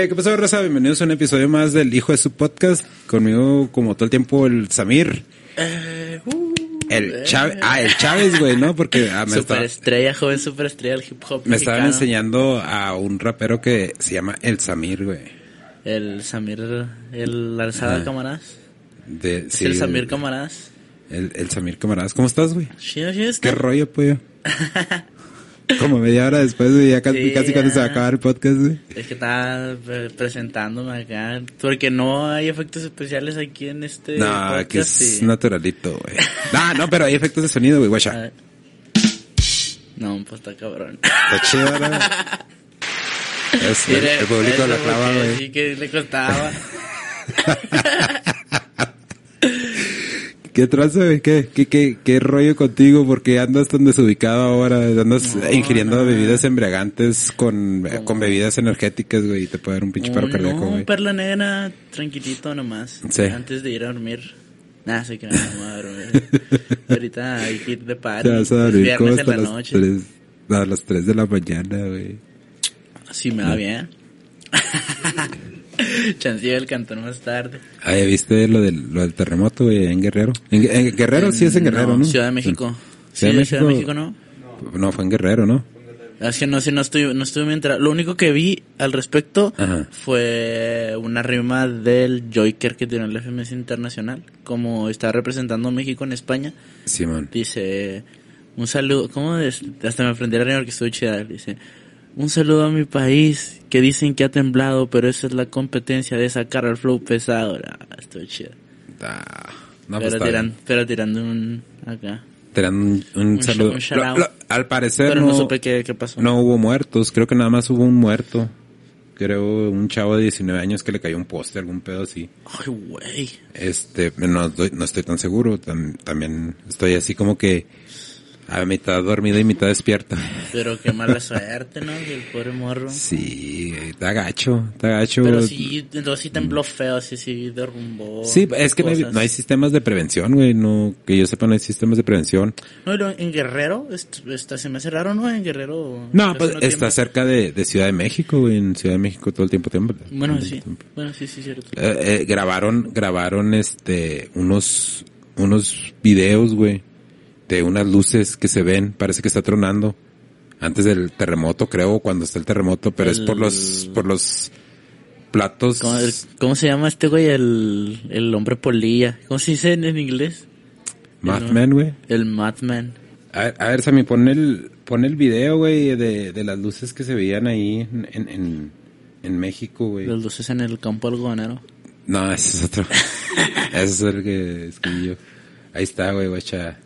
Eh, ¿qué pasó, Rosa? Bienvenidos a un episodio más del Hijo de su Podcast. Conmigo, como todo el tiempo, el Samir. Eh, uh, El Chávez, ah, el Chávez, güey, ¿no? Porque ah, me, estaba, superestrella, joven superestrella del hip hop me estaban mexicano. enseñando a un rapero que se llama El Samir, güey. El Samir, el Alzada Ajá. Camaradas. De, Es sí, el Samir Camaradas. El, el Samir Camaradas. ¿Cómo estás, güey? ¿Qué rollo, pollo? Como media hora después, güey, ya casi, Sí, casi cuando se va a acabar el podcast, güey. Es que estaba presentándome acá. Porque no hay efectos especiales aquí en este No, podcast. que es naturalito, güey. No, no, pero hay efectos de sonido, güey, guacha. ver. No, pues está cabrón. Está chido, ¿no? Es el, el público la clava, güey. Sí, que le costaba. ¿Qué traza? ¿Qué, qué, qué, qué rollo contigo? Porque andas tan desubicado ahora, andas No, ingiriendo no. bebidas embriagantes con, con bebidas energéticas, güey, y te puede dar un pinche paro cardíaco, no, güey. un perla negra tranquilito nomás. Sí. Antes de ir a dormir. Nada, sé que no a dormir. Ahorita hay que ir de party. Te vas a dormir viernes en la las noche. 3, a las 3 de la mañana, güey. Sí, me va bien. Chancillo del cantón más tarde. Ah, ¿ya viste lo del, lo del terremoto, güey, en Guerrero? En, en Guerrero sí es en Guerrero, ¿no? Ciudad de México. Ciudad Sí, de Ciudad de México. México, ¿no? No, fue en Guerrero, ¿no? Es que no sé, no estoy, no estuve muy enterado. Lo único que vi al respecto Ajá. fue una rima del Joker que tiene el FMS Internacional. Como está representando a México en España. Simón. Dice, un saludo, ¿cómo es? Hasta me aprendí la rima que estuvo chida. Dice, un saludo a mi país, que dicen que ha temblado, pero esa es la competencia de sacar al flow pesado. Ah, estuvo chida. Ah, no, pues pero, está tiran, pero tirando un, acá. Dan un, un Un saludo. un Lo- lo- al parecer Pero no, no supe qué, qué pasó. no hubo muertos, creo que nada más hubo un muerto. Creo un chavo de 19 años que le cayó un poste, algún pedo así. Ay, güey. Este, no, estoy- no estoy tan seguro, tam- también estoy así como que a mitad dormido y mitad despierto. Pero qué mala suerte, ¿no? El pobre morro. Sí, está gacho, está gacho. Pero sí, entonces sí tembló feo, así, sí, derrumbó. Sí, es que no hay, cosas. no hay sistemas de prevención, güey, no, que yo sepa no hay sistemas de prevención. No, lo- en Guerrero, est- está, se me hace raro, ¿no? En Guerrero. No, pues está tiembla. cerca de, de Ciudad de México, güey, en Ciudad de México todo el tiempo tiembla. Bueno, sí. tiempo. Bueno, sí, sí, cierto. Eh, eh, grabaron, grabaron este, unos, unos videos, güey, de unas luces que se ven, parece que está tronando. Antes del terremoto, creo, cuando está el terremoto, pero es por los, por los platos. ¿Cómo, el- cómo se llama este güey? El, el hombre polilla. ¿Cómo se dice en, en inglés? Madman, güey. El Madman. A ver, a ver, Sammy, pon el, pon el video, güey, de, de las luces que se veían ahí en, en, en, México, güey. Los luces en el campo algodonero. No, ese es otro. ese es el que escribí yo. Ahí está, güey, guacha.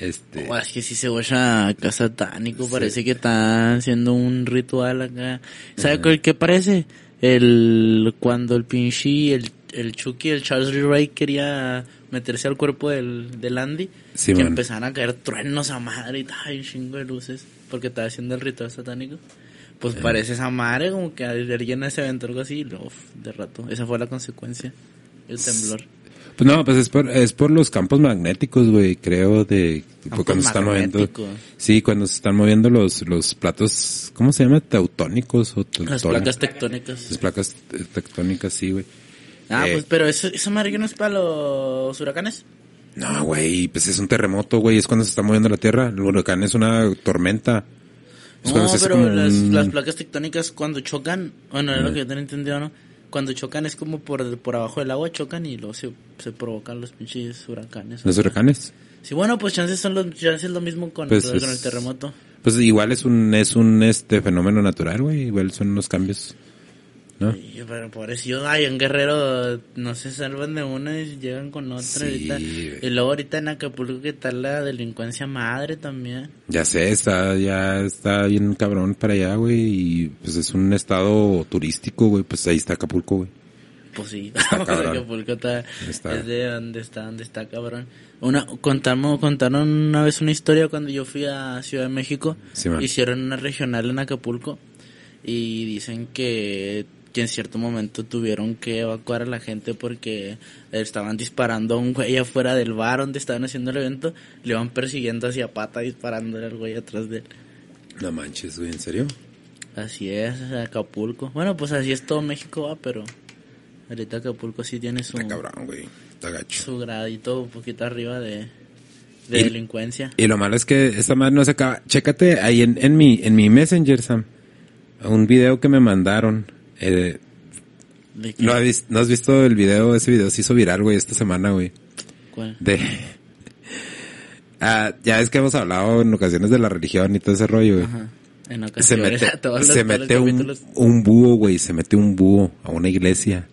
Este. Oh, es que si se oye acá satánico, parece que está haciendo un ritual acá. ¿Sabe cuál- qué parece? El, cuando el pinche, el, el Chucky, el Charles Lee Ray quería meterse al cuerpo del, del Andy, Sí, que man. empezaban a caer truenos a madre y tal, un chingo de luces, porque estaba haciendo el ritual satánico. Pues parece esa madre, como que alguien se aventó algo así, y luego, de rato. Esa fue la consecuencia, el temblor. Pues no, pues es por, es por los campos magnéticos, güey, creo, de cuando se están moviendo. Sí, cuando se están moviendo los, los platos, ¿cómo se llama? Teutónicos o Las placas tectónicas. Las placas te- tectónicas, sí, güey. Ah, Eh, pues, pero eso, madre que no es para los huracanes. No, güey, pues es un terremoto, güey, es cuando se está moviendo la tierra. El huracán es una tormenta. Es No, pero como las, un- las placas tectónicas cuando chocan, bueno, es lo que yo tenía entendido, ¿no? Cuando chocan es como por, por abajo del agua chocan y luego se, se provocan los pinches huracanes. los huracanes. Sí, bueno, pues chances son los, chances lo mismo con, Pues con es- el terremoto. Pues igual es un, es un este fenómeno natural, güey, igual son unos cambios. Pero por eso yo, ay, en Guerrero no se salvan de una y llegan con otra Sí, ahorita. Y luego ahorita en Acapulco que tal la delincuencia madre también. Ya sé, está, ya está bien cabrón para allá, güey, y pues es un estado turístico, güey, pues ahí está Acapulco, güey. Pues sí, cabrón. Acapulco está, Está. es de donde está, donde está cabrón. Una, contamos, contaron una vez una historia cuando yo fui a Ciudad de México. Sí, hicieron una regional en Acapulco y dicen que, que en cierto momento tuvieron que evacuar a la gente porque estaban disparando a un güey afuera del bar donde estaban haciendo el evento. Le iban persiguiendo hacia pata disparándole al güey atrás de él. No manches, güey, ¿en serio? Así es, Acapulco. Bueno, pues así es todo México, va, pero ahorita Acapulco sí tiene su, Está cabrón, güey. Está gacho. su gradito un poquito arriba de, de Y- delincuencia. Y lo malo es que esta madre no se acaba. Chécate ahí en, en mi, en mi Messenger, Sam. Un video que me mandaron. Eh. ¿no, has ¿No has visto el video? Ese video se hizo viral, güey, esta semana, güey. ¿Cuál? De... Ah, ya es que hemos hablado en ocasiones de la religión y todo ese rollo, güey. Ajá. En Se mete, los- se mete un, un búho, güey, se mete un búho a una iglesia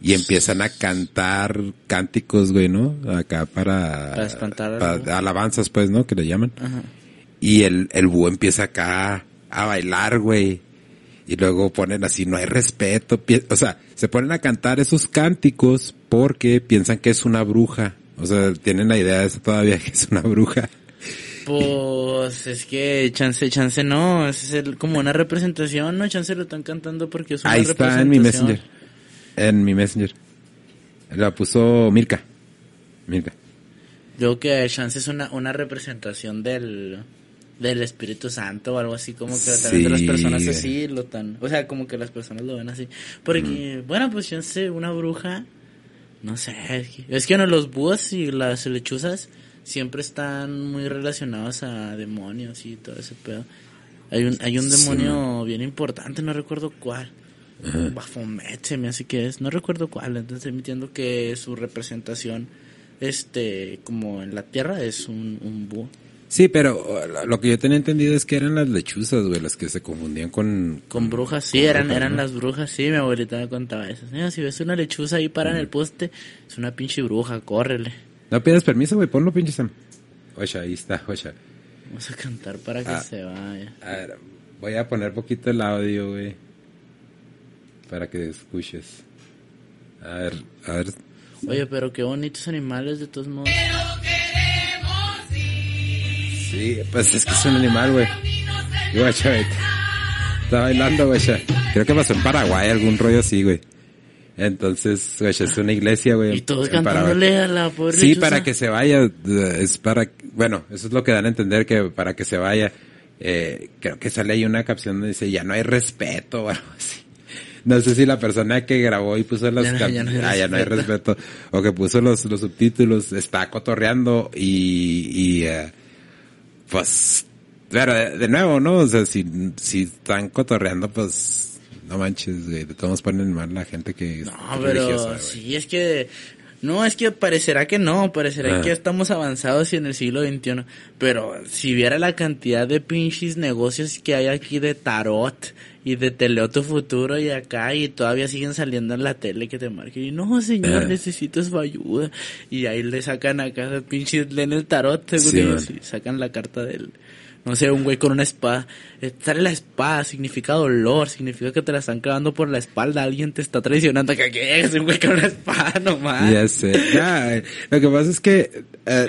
y empiezan a cantar cánticos, güey, ¿no? Acá para, Para espantar para- alabanzas, pues, ¿no? Que le llaman. Ajá. Y el, el búho empieza acá a bailar, güey. Y luego ponen así, no hay respeto. O sea, se ponen a cantar esos cánticos porque piensan que es una bruja. O sea, tienen la idea de eso todavía que es una bruja. Pues es que chance, chance no, es el- como una representación, no, chance lo están cantando porque es una Ahí está en mi representación. messenger. En mi messenger. La puso Mirka. Mirka. Yo que chance es una, una representación del, del Espíritu Santo o algo así, como que también de las personas así lo tan, o sea, como que las personas lo ven así. Porque, bueno, pues chance una bruja, no sé, es que, es que los búhos y las lechuzas siempre están muy relacionados a demonios y todo ese pedo. Hay un, hay un Sí, demonio bien importante, no recuerdo cuál. Baphomet se me hace que es, no recuerdo cuál, entonces entiendo que su representación, este, como en la tierra es un, un búho. Sí, pero lo que yo tenía entendido es que eran las lechuzas, güey, las que se confundían con... Con brujas, sí, con eran, brujas, eran ¿no? las brujas, sí, mi abuelita me contaba eso. Mira, si ves una lechuza ahí para en el poste, es una pinche bruja, córrele. No pidas permiso, güey, ponlo, pinche Sam. Oye, ahí está, oye. Vamos a cantar para que Ah. se vaya. A ver, voy a poner poquito el audio, güey. Para que escuches. A ver, a ver. Oye, pero qué bonitos animales de todos modos. Sí, pues es que es un animal, güey. Y guacha, güey. Está bailando, güey. Creo que pasó en Paraguay, algún rollo así, güey. Entonces, güey, es una iglesia, güey. Y todos Paraguay. cantándole a la pobre Sí, lechuza. para que se vaya, eh, es para, bueno, eso es lo que dan a entender que para que se vaya, eh, creo que sale ahí una capción donde dice, ya no hay respeto o algo así. No sé si la persona que grabó y puso las Ya no- cap- ya no hay ah, ya no hay respeto. o que puso los, los subtítulos, está cotorreando y, y eh, pues, pero de, de nuevo, ¿no? O sea, si, si están cotorreando, pues, no manches, güey, de todos ponen mal la gente que No, pero sí, es que... No, es que parecerá que no, parecerá Ah. que estamos avanzados y en el siglo XXI. Pero si viera la cantidad de pinches negocios que hay aquí de tarot y de teleo tu futuro y acá y todavía siguen saliendo en la tele que te marquen y no señor Ah. necesito su ayuda y ahí le sacan acá pinches leen el tarot según Sí, y sacan la carta del no sé, un güey con una espada. Eh, Sale la espada, significa dolor, significa que te la están clavando por la espalda, alguien te está traicionando. que qué? Es un güey con una espada nomás. Ya sé. Eh, lo que pasa es que eh,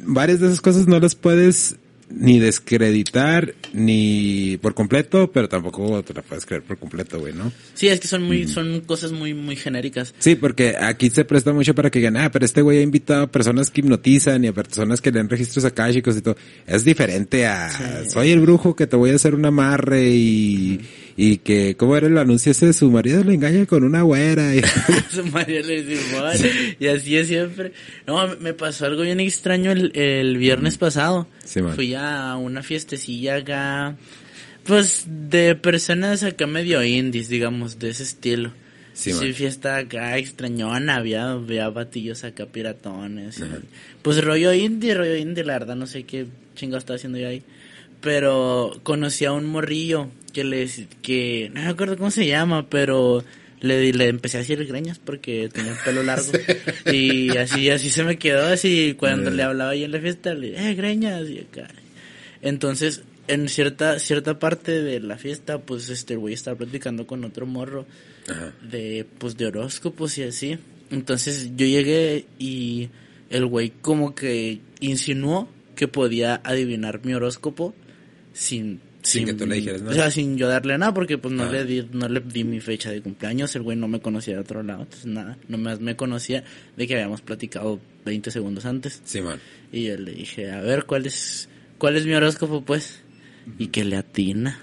varias de esas cosas no las puedes ni descreditar ni por completo, pero tampoco te la puedes creer por completo, güey, ¿no? Sí, es que son muy, son cosas muy, muy genéricas. Sí, porque aquí se presta mucho para que digan, ah, pero este güey ha invitado a personas que hipnotizan y a personas que leen registros akáshicos y todo. Es diferente a, Sí. soy el brujo que te voy a hacer un amarre y, y que, ¿cómo era el anuncio ese? Su marido le engaña con una güera. Y, Su María le dice, "Bueno", y así es siempre. No, me- pasó algo bien extraño el, el viernes pasado. Sí. Fui a una fiestecilla acá, pues de personas acá medio indies, digamos, de ese estilo. Sí, Sí, fiesta acá extrañona, había, había batillos acá piratones. pues rollo indie, rollo indie, la verdad, no sé qué chingo estaba haciendo yo ahí. Pero conocí a un morrillo que les, que, no me acuerdo cómo se llama, pero le, le empecé a decir greñas porque tenía el pelo largo. Y así, así se me quedó, así cuando le hablaba yo en la fiesta, le eh, greñas, y acá. Entonces, en cierta, cierta parte de la fiesta, pues este güey estaba platicando con otro morro Ajá. de pues de horóscopos y así. Entonces yo llegué y el güey como que insinuó que podía adivinar mi horóscopo sin Sin que tú le dijeras nada. O sea, sin yo darle nada porque pues no Ah. le di no le di mi fecha de cumpleaños, el güey no me conocía de otro lado, entonces nada, nomás me conocía de que habíamos platicado 20 segundos antes. Sí, man. Y yo le dije, "A ver, ¿cuál es cuál es mi horóscopo pues?" Y que le atina.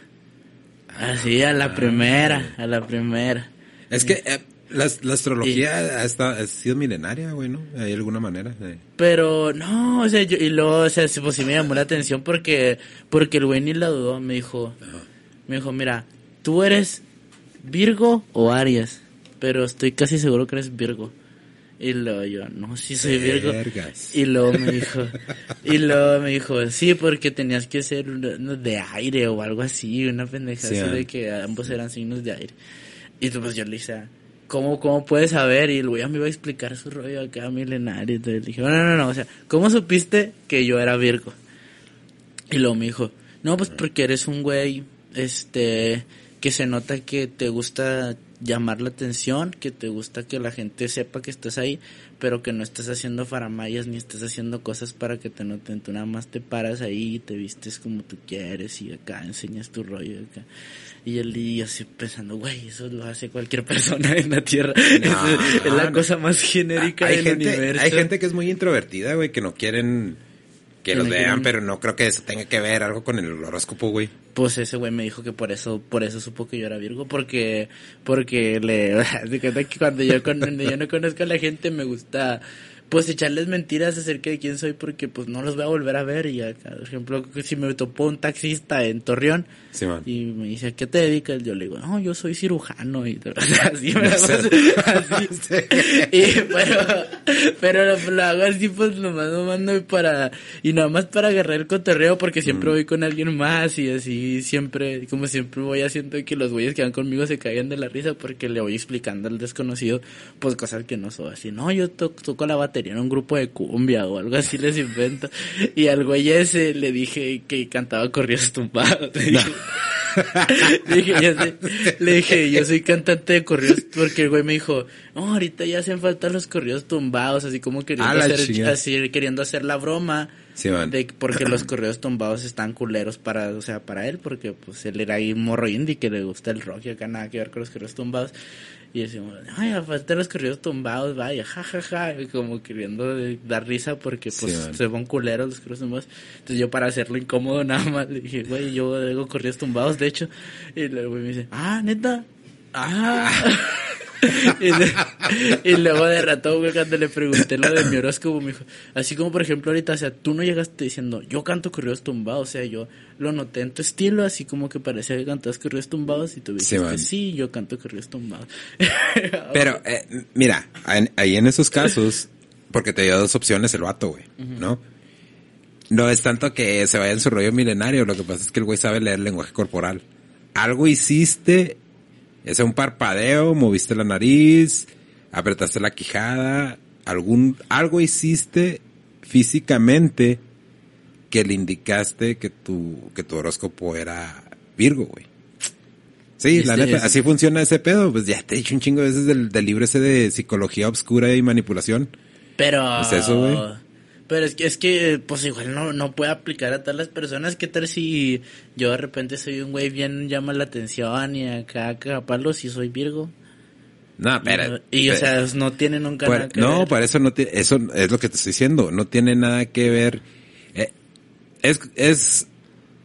Así, a la primera, a la primera. Es que eh, la, la astrología ha, estado- ha sido milenaria, güey, ¿no? Hay alguna manera de... Pero no, o sea, yo, y luego, o sea, pues sí me llamó la atención porque, porque el güey ni la dudó, me dijo, me dijo, mira, tú eres Virgo o Aries, pero estoy casi seguro que eres Virgo. Y luego yo, no, sí soy Virgo. Vergas. Y luego me dijo, y luego me dijo, sí, porque tenías que ser uno- de aire o algo así, una pendeja Sí, así ah. de que ambos eran signos de aire. Y pues yo le dije, ¿cómo, cómo puedes saber? Y el güey me iba a explicar su rollo acá milenario. Entonces le dije, no, no, no, no, o sea, ¿cómo supiste que yo era Virgo? Y luego me dijo, no, pues porque eres un güey, este, que se nota que te gusta llamar la atención, que te gusta que la gente sepa que estás ahí, pero que no estás haciendo faramayas ni estás haciendo cosas para que te noten. Tú nada más te paras ahí y te vistes como tú quieres y acá enseñas tu rollo acá. Y y yo así pensando, güey, eso lo hace cualquier persona en la Tierra. es, es la no. cosa más genérica hay del gente, universo. hay gente que es muy introvertida, güey, que no quieren que Que los vean, quieren- pero no creo que eso tenga que ver algo con el horóscopo, güey. Pues ese güey me dijo que por eso, por eso supo que yo era Virgo, porque, porque le, se cuenta que cuando yo, cuando yo no conozco a la gente me gusta, pues echarles mentiras acerca de quién soy porque pues no los voy a volver a ver. Y acá, por ejemplo, si me topó un taxista en Torreón Sí, y me dice, ¿a qué te dedicas? Yo le digo, no, yo soy cirujano y así No así. Y, pero, pero lo, lo hago así, pues nomás lo mando para, y nada más para agarrar el cotorreo, porque siempre voy con alguien más y así siempre, como siempre voy haciendo que los güeyes que van conmigo se caigan de la risa porque le voy explicando al desconocido, pues cosas que no soy así. No, yo to- toco la batería en un grupo de cumbia o algo así les invento. Y al güey ese le dije que cantaba corridos tumbados. Le dije, yo soy- le dije, yo soy cantante de corridos porque el güey me dijo, no, ahorita ya hacen falta los corridos tumbados, así como queriendo Ah, hacer, así, queriendo hacer la broma. Sí. De, porque los corridos tumbados están culeros para, o sea, para él, porque pues él era ahí morro indie que le gusta el rock y acá nada que ver con los corridos tumbados. Y decimos, ay, a falta los corridos tumbados, vaya, jajaja, y como queriendo dar risa porque pues Sí, se van culeros los corridos tumbados. Entonces yo para hacerlo incómodo nada más le dije, güey, yo hago corridos tumbados, de hecho. Y luego me dice, ah, neta, ah. y, luego de rato, güey, cuando le pregunté lo de mi horóscopo, me dijo, así como por ejemplo ahorita, o sea, tú no llegaste diciendo, yo canto corridos tumbados, o sea, yo lo noté en tu estilo, así como que parecía que cantabas corridos tumbados y tú dijiste, man. sí, yo canto corridos tumbados. Pero, eh, mira, en- ahí en esos casos, porque te dio dos opciones el vato, güey, ¿no? No es tanto que se vaya en su rollo milenario, lo que pasa es que el güey sabe leer lenguaje corporal. Algo hiciste, ese un parpadeo, moviste la nariz, apretaste la quijada, algún, algo hiciste físicamente que le indicaste que tu, que tu horóscopo era Virgo, güey. Sí, la Este, neta, así funciona ese pedo. Pues ya te he dicho un chingo de veces del, del libro ese de psicología obscura y manipulación. Pero... Es eso, güey. Pero es que, es que, pues igual no, no puede aplicar a todas las personas. ¿Qué tal si yo de repente soy un güey bien llama la atención y acá palos y soy Virgo? No, pero. y, o sea, no tiene nunca Por- nada que no, ver. para eso no tiene, eso es lo que te estoy diciendo, no tiene nada que ver. eh, es, es,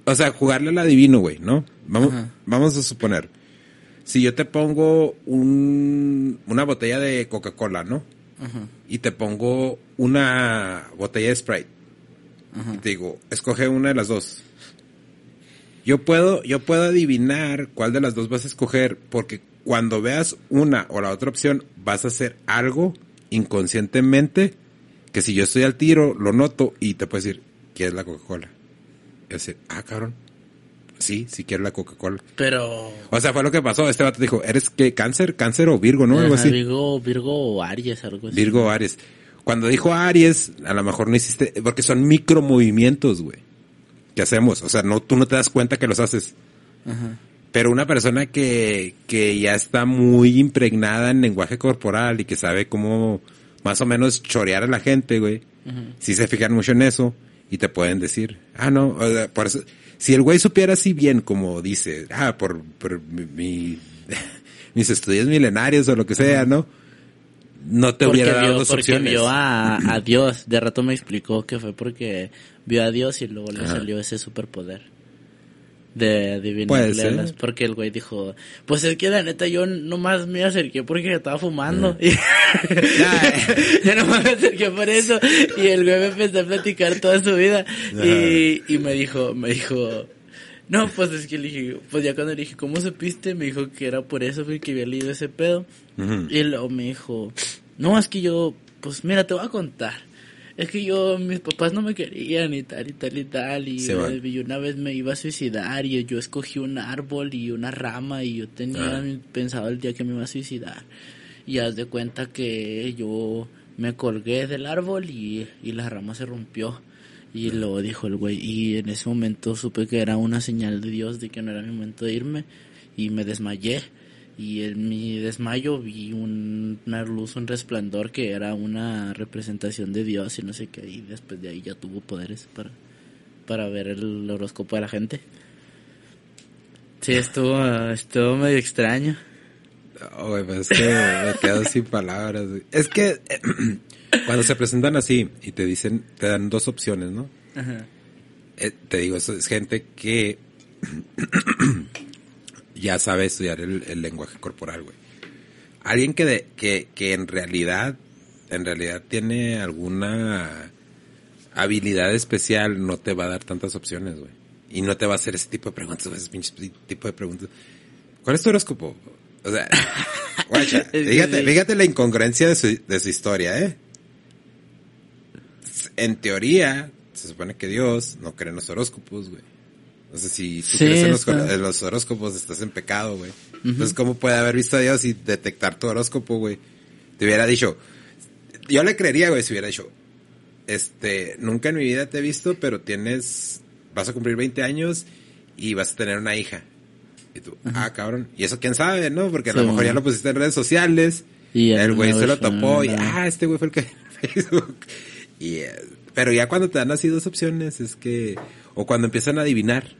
o sea, jugarle al adivino, güey, ¿no? Vamos, Ajá. vamos a suponer, si yo te pongo un, una botella de Coca-Cola, ¿no? Ajá, Y te pongo una botella de Sprite. ajá. Y te digo, escoge una de las dos. Yo puedo, yo puedo adivinar cuál de las dos vas a escoger, porque cuando veas una o la otra opción, vas a hacer algo inconscientemente que si yo estoy al tiro, lo noto y te puedo decir, ¿quieres la Coca-Cola? Y decir, ah, cabrón. Sí, sí quiero la Coca-Cola. Pero... O sea, fue lo que pasó. Este vato dijo, ¿eres qué? ¿Cáncer? ¿Cáncer o Virgo, no? Algo así. Virgo, Virgo o Aries, algo así. Virgo o Aries. Cuando dijo Aries, a lo mejor no hiciste, porque son micromovimientos, güey. Que hacemos. O sea, no, tú no te das cuenta que los haces. Ajá. Pero una persona que, que ya está muy impregnada en lenguaje corporal y que sabe cómo más o menos chorear a la gente, güey. Si se fijan mucho en eso y te pueden decir, ah, no, o sea, por eso, si el güey supiera así bien como dice, ah, por, por mi, mi- mis estudios milenarios o lo que sea, ¿no? No te Porque hubiera dado vio, dos porque opciones. vio a, a Dios. De rato me explicó que fue porque vio a Dios y luego le Ajá. salió ese superpoder. De adivinarle porque el güey dijo, pues es que la neta yo nomás me acerqué porque estaba fumando. Y yo nomás me acerqué por eso. Y el güey me empezó a platicar toda su vida. Y, y me dijo, me dijo, no, pues es que le dije, pues ya cuando le dije, ¿cómo supiste? Me dijo que era por eso, que había leído ese pedo. Y luego me dijo, no, es que yo, pues mira, te voy a contar es que yo, mis papás no me querían y tal y tal y tal. Y, una vez me iba a suicidar y yo escogí un árbol y una rama y yo tenía ah. pensado el día que me iba a suicidar. Y haz de cuenta que yo me colgué del árbol y, y la rama se rompió. Y lo dijo el güey. Y en ese momento supe que era una señal de Dios de que no era mi momento de irme. Y me desmayé y en mi desmayo vi una luz, un resplandor que era una representación de Dios y no sé qué, y después de ahí ya tuvo poderes para, para ver el horóscopo de la gente. Sí, estuvo, estuvo medio extraño. pues es que me quedo sin palabras. Es que cuando se presentan así y te dicen, te dan dos opciones, ¿no? Ajá. Eh, te digo, eso es gente que ya sabe estudiar el, lenguaje corporal, güey. Alguien que, de, que, que en realidad, en realidad tiene alguna habilidad especial, no te va a dar tantas opciones, güey. Y no te va a hacer ese tipo de preguntas, ese pinche tipo de preguntas. ¿Cuál es tu horóscopo? O sea, guacha, fíjate, fíjate la incongruencia de su, de su historia, ¿eh? En teoría, se supone que Dios no cree en los horóscopos, güey. No sé si tú crees en los, horóscopos, estás en pecado, güey. Entonces, ¿cómo puede haber visto a Dios y detectar tu horóscopo, güey? Te hubiera dicho, yo le creería, güey, si hubiera dicho, este, nunca en mi vida te he visto, pero tienes, vas a cumplir 20 años y vas a tener una hija. Y tú, ah, cabrón. Y eso quién sabe, ¿no? Porque a lo mejor ya lo pusiste en redes sociales. Y el güey se lo topó y, ah, este güey fue el que Facebook. Y, eh, pero ya cuando te dan así dos opciones es que, o cuando empiezan a adivinar,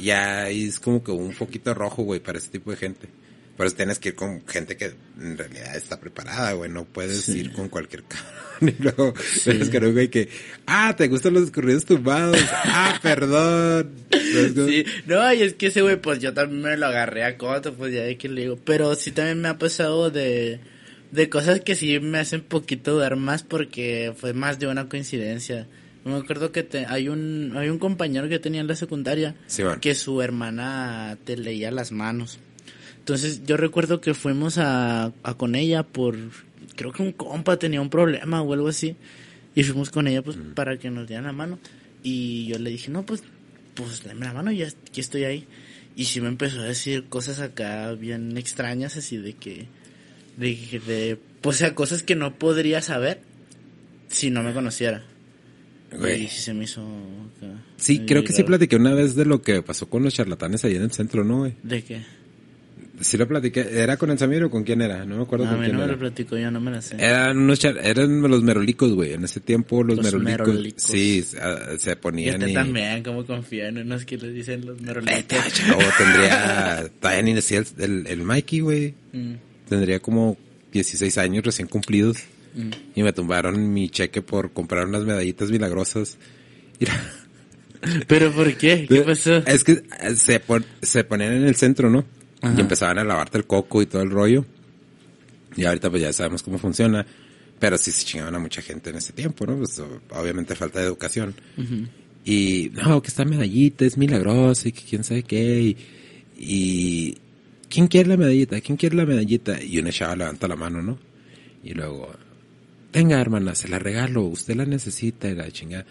ya es como que un poquito rojo, güey, para ese tipo de gente. Por eso tienes que ir con gente que en realidad está preparada, güey. No puedes ir con cualquier cabrón. Y luego sí. ves que güey que, ah, te gustan los corridos tumbados. ah, perdón. Sí, no, y es que ese güey, pues yo también me lo agarré a coto, pues ya de que le digo. Pero sí también me ha pasado de, de cosas que sí me hacen poquito dudar más porque fue más de una coincidencia. Me acuerdo que te, hay un hay un compañero que tenía en la secundaria que su hermana te leía las manos. Entonces yo recuerdo que fuimos a, a con ella por creo que un compa tenía un problema o algo así y fuimos con ella pues para que nos dieran la mano y yo le dije, "No, pues pues dame la mano, ya aquí estoy ahí." Y sí me empezó a decir cosas acá bien extrañas así de que de, de pues sea cosas que no podría saber si no me conociera. Güey. Sí, se me hizo. Sí, creo que sí platiqué una vez de lo que pasó con los charlatanes ahí en el centro, ¿no, güey? ¿De qué? Sí lo platiqué. ¿Era con el Samir o con quién era? No me acuerdo no, con quién no me lo platico, yo no me la sé. Eran unos char... eran los merolicos, güey. En ese tiempo los, los merolicos, Sí, se ponían y... también, como confían en unos que les dicen los merolicos. O tendría... Todavía ni decía el, el, Mikey, güey. Mm. Tendría como 16 años recién cumplidos. Mm. Y me tumbaron mi cheque por comprar unas medallitas milagrosas. ¿Pero por qué? ¿Qué pasó? Es que se, se ponían en el centro, ¿no? Y empezaban a lavarte el coco y todo el rollo. Y ahorita pues ya sabemos cómo funciona. Pero sí se chingaban a mucha gente en ese tiempo, ¿no? Pues, obviamente falta de educación. Y, no, que esta medallita es milagrosa y que quién sabe qué. Y, y, ¿quién quiere la medallita? ¿Quién quiere la medallita? Y una chava levanta la mano, ¿no? Y luego, tenga hermana, se la regalo, usted la necesita y la chingada.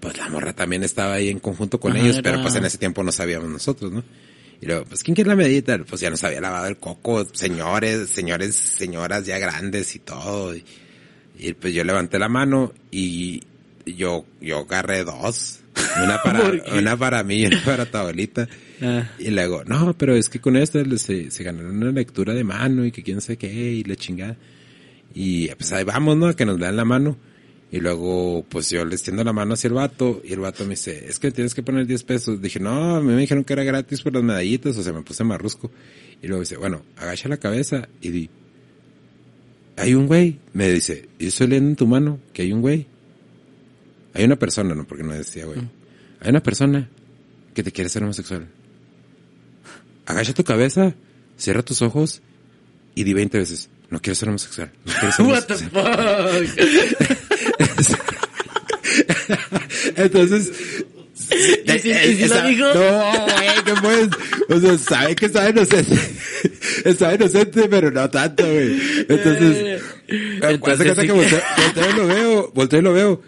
Pues la morra también estaba ahí en conjunto con ellos, pero pues en ese tiempo no sabíamos nosotros, ¿no? Y luego, pues ¿quién quiere la medita? Pues ya nos había lavado el coco, señores, señores, señoras ya grandes y todo. Y, pues yo levanté la mano y yo, yo agarré dos. Una para, una para mí y una para tu abuelita. Ah. Y luego, no, pero es que con esto se, se ganaron una lectura de mano y que quién sé qué y la chingada. Y pues ahí vamos, ¿no? A que nos dan la mano. Y luego, pues yo le extiendo la mano hacia el vato y el vato me dice, es que tienes que poner 10 pesos. Dije, no, a mí me dijeron que era gratis por las medallitas, o sea, me puse marrusco. Y luego dice, bueno, agacha la cabeza y di, hay un güey. Me dice, yo estoy leyendo en tu mano que hay un güey. Hay una persona, no, porque no decía güey. Mm. Hay una persona que te quieres ser homosexual. Agacha tu cabeza, cierra tus ojos y di 20 veces, no quiero ser homosexual. No quiero ser What the homosexual". fuck? Entonces... ¿Y si- y si lo esa- dijo? No, güey, ¿qué pues? O sea, sabe que estaba inocente. Estaba inocente, pero no tanto, güey. Entonces, Eh, Entonces, sí que- volteo, volteo y lo veo, volteo y lo veo.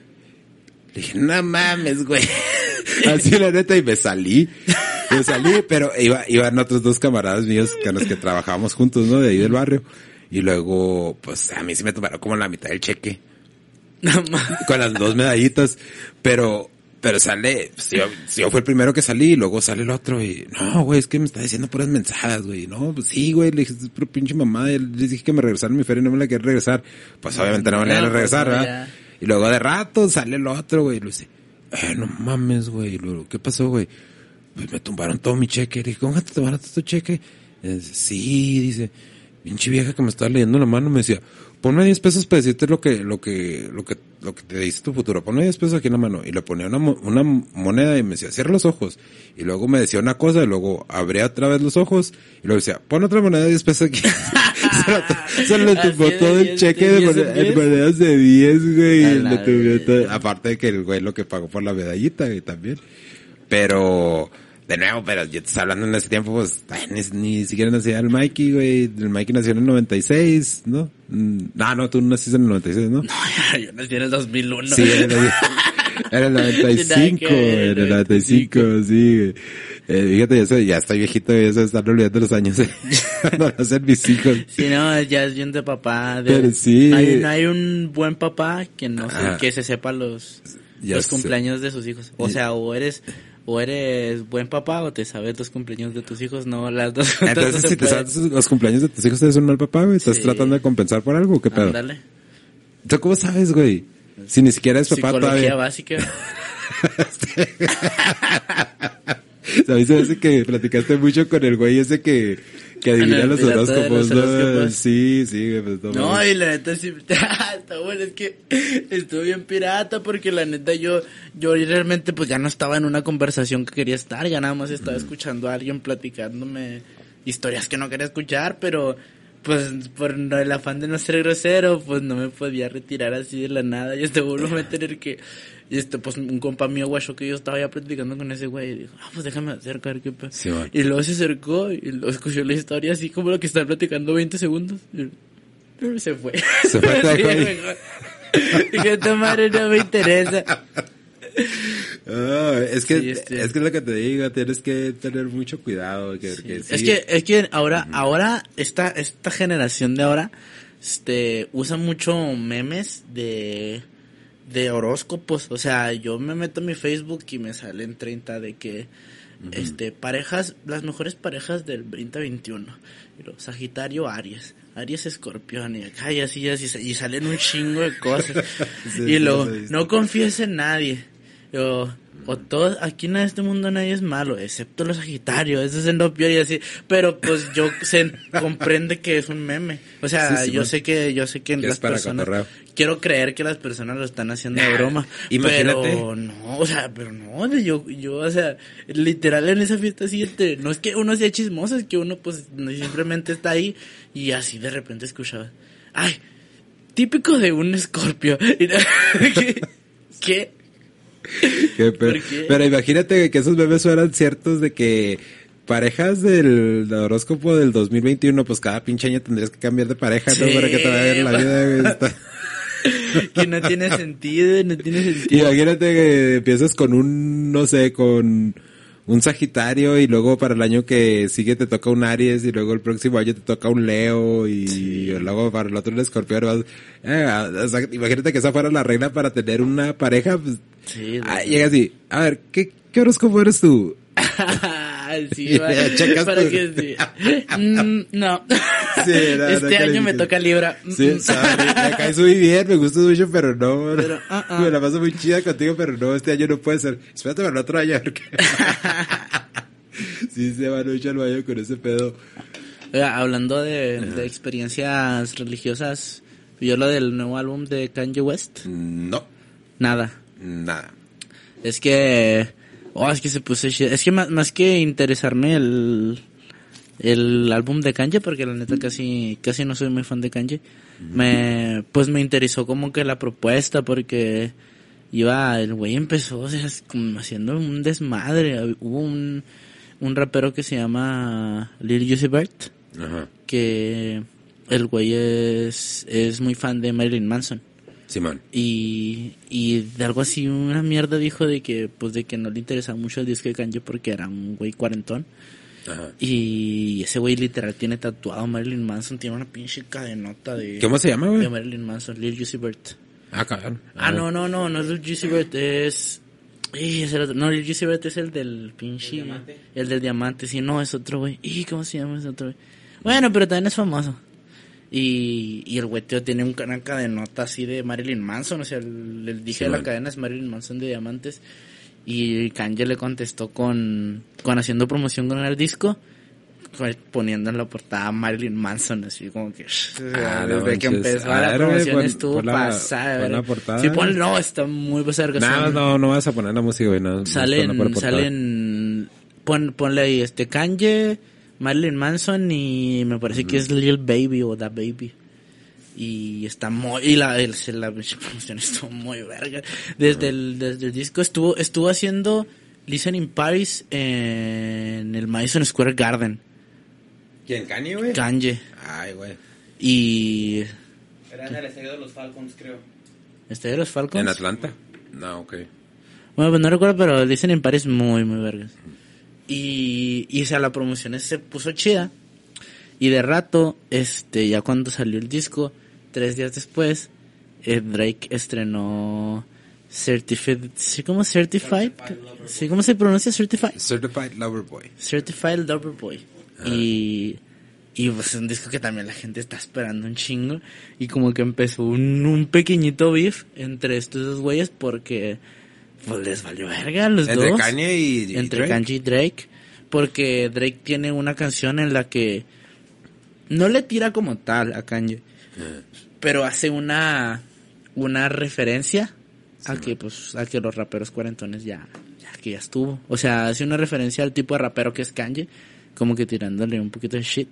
Le dije, no mames, güey. Así la neta, y me salí. Me salí, pero iba, iban otros dos camaradas míos con los que trabajábamos juntos, ¿no? De ahí del barrio. Y luego, pues a mí sí me tomaron como la mitad del cheque. Con las dos medallitas. Pero, pero sale, pues, yo, yo fue el primero que salí y luego sale el otro y, no, güey, es que me está diciendo puras mensadas, güey. No, pues sí, güey, le dije, es pura pinche mamada. Y les dije que me regresaron mi feria y no me la quiere regresar. Pues obviamente no me la quiere pues, regresar, ¿verdad? ya. Y luego de rato sale el otro, güey. Y le dice, eh, no mames, güey. Y luego, ¿qué pasó, güey? Pues me tumbaron todo mi cheque. Le dije, ¿cómo te tumbaron todo tu cheque? Y dice, sí, dice, pinche vieja que me estaba leyendo la mano me decía, ponme 10 pesos para decirte lo que, lo que, lo que, lo que te dice tu futuro. Ponme 10 pesos aquí en la mano. Y le ponía una, una moneda y me decía, cierra los ojos. Y luego me decía una cosa y luego abría otra vez los ojos y luego decía, pon otra moneda de 10 pesos aquí. se, le tumbó todo el 10, cheque de de 10 en moneda- en 10. monedas de 10, güey. Aparte de que el güey lo que pagó por la medallita, güey, también. Pero, de nuevo, pero yo te estaba hablando en ese tiempo, pues, ni, ni siquiera nacía el Mikey, güey. El Mikey nació en el 96, ¿no? Mm, No, no, tú naciste en el 96, ¿no? Yo nací en el 2001. Sí, era el, era el 95, que ver, era el 95, sí, güey. Eh, fíjate, ya, soy- ya estoy viejito, ya se están olvidando los años. eh. no mis hijos. Sí, no, ya es bien de papá. De, Pero sí. No hay, no hay un buen papá que no se- Ajá. que se sepa los, los sé. cumpleaños de sus hijos. O Y- sea, o eres, o eres buen papá o te sabes los cumpleaños de tus hijos. No, las dos no Entonces, si te sabes los cumpleaños de tus hijos, eres un mal papá, güey. ¿Estás Sí. tratando de compensar por algo? ¿Qué pedo? Ándale. ¿Tú cómo sabes, güey? Si ni siquiera es papá Psicología todavía. básica. A mí se me hace que platicaste mucho con el güey ese que, que adivina el los horóscopos, ¿no? Sí, sí, güey, pues no. Y la neta sí, está bueno, es que estuve bien pirata porque la neta yo, yo realmente pues ya no estaba en una conversación que quería estar, ya nada más estaba escuchando a alguien platicándome historias que no quería escuchar, pero pues por el afán de no ser grosero, pues no me podía retirar así de la nada y este vuelvo a tener que, y este pues un compa mío guacho que yo estaba ya platicando con ese güey y dijo, ah pues déjame acercar, qué pedo. Sí. Y luego se acercó y lo escuchó la historia así como lo que estaba platicando 20 segundos. Y pero se fue. Se fue. Dije, esta madre no me interesa. Ah, es que, Sí, este- es que es lo que te digo, tienes que tener mucho cuidado. Que, que sí. Es que, es que ahora, ahora, esta, esta generación de ahora, este, usa mucho memes de, de horóscopos. O sea, yo me meto a mi Facebook y me salen 30 de que, este, parejas, las mejores parejas del 2021. Y luego, Sagitario, Aries. Aries, Escorpión. Y acá y así, y así, y salen un chingo de cosas. Sí, y luego, no confíes en nadie. O, o todos, aquí en este mundo nadie es malo, excepto los Sagitarios, eso es lo peor y así. Pero pues yo se comprende que es un meme. O sea, Sí, sí, yo man. sé que, yo sé que las personas, cotorreo. quiero creer que las personas lo están haciendo de Nah, broma. imagínate. Pero no, o sea, pero no, yo, yo, o sea, literal en esa fiesta siguiente, no es que uno sea chismoso, es que uno pues simplemente está ahí y así de repente escuchaba, ay, típico de un escorpio. ¿Qué? ¿Qué? Pero imagínate que esos memes fueran ciertos de que parejas del horóscopo del 2021, pues cada pinche año tendrías que cambiar de pareja, ¿no? Sí. Para que te vaya bien la vida. Está- que no tiene sentido, no tiene sentido. Imagínate que empiezas con un, no sé, con un Sagitario y luego para el año que sigue te toca un Aries y luego el próximo año te toca un Leo y luego para el otro un Escorpión. eh, o sea, imagínate que esa fuera la regla para tener una pareja. Pues, Sí, ah, llegas y, a ver, ¿qué, qué horóscopo eres tú? sí, Y va, para que sí. Mm, no. Sí, no, no este año me toca Libra. Sí, Mm, sorry, me caes muy bien, me gustas mucho, pero no. Pero, ah, ah. Me la paso muy chida contigo, pero no, este año no puede ser. Espérate para el otro año. porque- sí, se va mucho al baño con ese pedo. Oiga, hablando de, de experiencias religiosas, ¿vio lo del nuevo álbum de Kanye West? No, Nada. nada. Es que Oh, es que se puso chido. Es que más, más que interesarme el, el álbum de Kanye, porque la neta casi, casi no soy muy fan de Kanye, me, pues me interesó como que la propuesta, porque iba, el güey empezó, o sea, es como haciendo un desmadre. Hubo un, un rapero que se llama Lil Uzi Vert, que el güey es, es muy fan de Marilyn Manson. Simón. Y, y de algo así, una mierda dijo de que, pues de que no le interesaba mucho el disco de Kanye porque era un güey cuarentón. Ajá. Y ese güey literal tiene tatuado a Marilyn Manson, tiene una pinche cadenota de, ¿Cómo se llama, de güey? Marilyn Manson, Lil Uzi Vert. Ah, cabrón. Ah, no, no, no, no es Lil Uzi Vert, es... Ih, es el otro. No, Lil Uzi Vert es el del pinche... El, del diamante, sí, no, es otro güey. ¿Y cómo se llama ese otro güey? Bueno, pero también es famoso. Y, y el güey tío tiene un, una cadenota así de Marilyn Manson, o sea, el, el dije Sí, de la cadena es Marilyn Manson de diamantes. Y Kanye le contestó con, con haciendo promoción con el disco, con- poniendo en la portada a Marilyn Manson, así como que, Ah, no desde que empezó A la promoción pon- estuvo pon la- pasada. pon la portada. Sí, pon, no, está muy pasada. Nada, no, no vas a poner la música, güey. No, no Salen, salen, pon, ponle ahí este Kanye, Marilyn Manson y me parece que es Lil Baby o Da Baby. Y está muy, y la, el, la promoción estuvo muy verga. Desde el, desde el disco estuvo, estuvo haciendo Listen in Paris en el Madison Square Garden. ¿Quién, Kanye, güey? Kanye. Ay, güey. Y, Era en el estadio de los Falcons, creo. ¿este de los Falcons? ¿En Atlanta? No, ok. Bueno, pues no recuerdo, pero dicen en París muy, muy vergas. Y, y o sea, la promoción se puso chida. Y de rato, este, ya cuando salió el disco, tres días después, eh, Drake estrenó Certified, ¿sí cómo Certified? ¿Sí cómo se pronuncia Certified? Certified Lover Boy. Certified Lover Boy. Y, y pues es un disco que también la gente está esperando un chingo. Y como que empezó un, un pequeñito beef entre estos dos güeyes porque pues les valió verga los Entre dos. Kanye y, y entre Drake. Kanye y Drake. Porque Drake tiene una canción en la que no le tira como tal a Kanye, pero hace una una referencia a que pues a que los raperos cuarentones ya ya que ya estuvo. O sea, hace una referencia al tipo de rapero que es Kanye, como que tirándole un poquito de shit.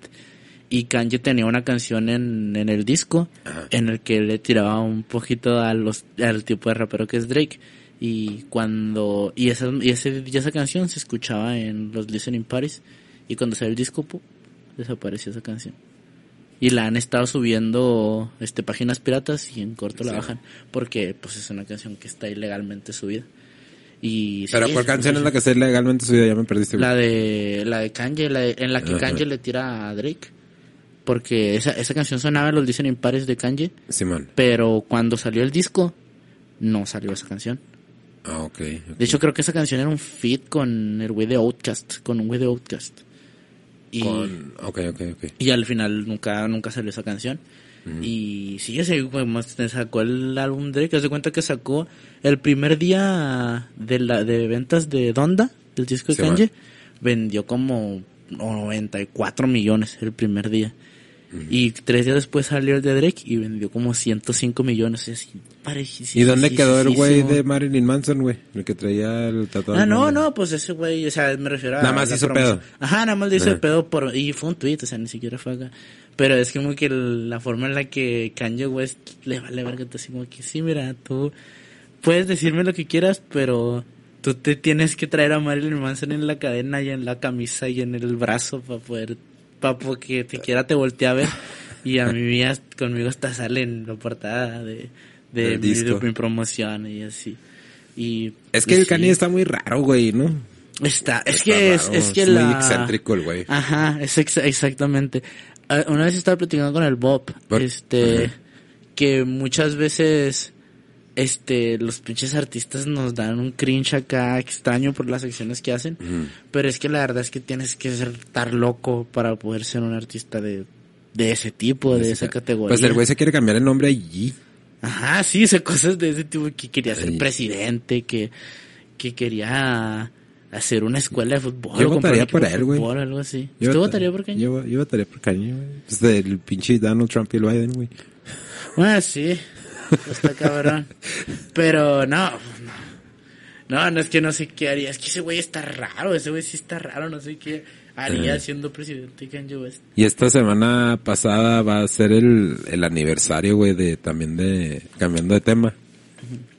Y Kanye tenía una canción en, en el disco Ajá. en el que le tiraba un poquito a los, al tipo de rapero que es Drake. Y cuando, y esa, y ese, y esa canción se escuchaba en los listening parties. Y cuando salió el disco, desapareció esa canción. Y la han estado subiendo, este, páginas piratas y en corto la bajan. Porque, pues, es una canción que está ilegalmente subida. Y Pero sí, ¿cuál canción es la que está legalmente subida? Ya me perdiste, la de, la de Kanye, la de- en la que Ajá. Kanye le tira a Drake. Porque esa, esa canción sonaba en los listening pares de Kanye. Simón. Pero cuando salió el disco, no salió esa canción. Ah, ok. ok. De hecho, creo que esa canción era un feat con el güey de Outcast, con un güey de Outcast. Y, Con... Ok, ok, ok. y al final nunca, nunca salió esa canción. Y sí, ese güey más te sacó el álbum Drake. Haz de cuenta que sacó el primer día de la de ventas de Donda, del disco de Kanye. Vendió como 94 millones el primer día. Y tres días después salió el de Drake y vendió como 105 millones. Y así, ¿Y dónde quedó el güey parejísimo. de Marilyn Manson, güey? El que traía el tatuaje. Ah, no, no, pues ese güey, o sea, me refiero a... Nada más hizo promoción. pedo. Ajá, nada más le hizo Ah. el pedo por... Y fue un tweet, o sea, ni siquiera fue acá. Pero es como que la forma en la que Kanye West le vale verga, así como que sí, mira, tú puedes decirme lo que quieras, pero tú te tienes que traer a Marilyn Manson en la cadena y en la camisa y en el brazo para poder... Para que te quiera te voltee a ver. Y a mí conmigo hasta sale en la portada de, de, mi, disco. de mi promoción y así. Y Es que pues, el sí. está muy raro, güey, ¿no? Está, es Está que es, raro, es que es la... muy excéntrico el güey. Ajá, es ex- exactamente. Ah, Una vez estaba platicando con el Bob, este, que muchas veces, este, los pinches artistas nos dan un cringe acá extraño por las acciones que hacen, Ujú. pero es que la verdad es que tienes que ser estar loco para poder ser un artista de, de ese tipo, de esa categoría. Pues el güey se quiere cambiar el nombre a G. Ajá, sí, sé cosas de ese tipo que quería ser Ay. presidente, que, que quería hacer una escuela de fútbol. Yo o votaría por de él, güey. algo así. Yo ¿Usted vota- votaría por Kanye? Yo, yo votaría por Kanye, güey. Es del pinche Donald Trump y el Biden, güey. Bueno, sí, está cabrón. Pero no, no. No, es que no sé qué haría. Es que ese güey está raro. Ese güey sí está raro. No sé qué haría Eh. siendo presidente Kanye West. Y esta semana pasada va a ser el, el aniversario, güey, de también de, cambiando de tema,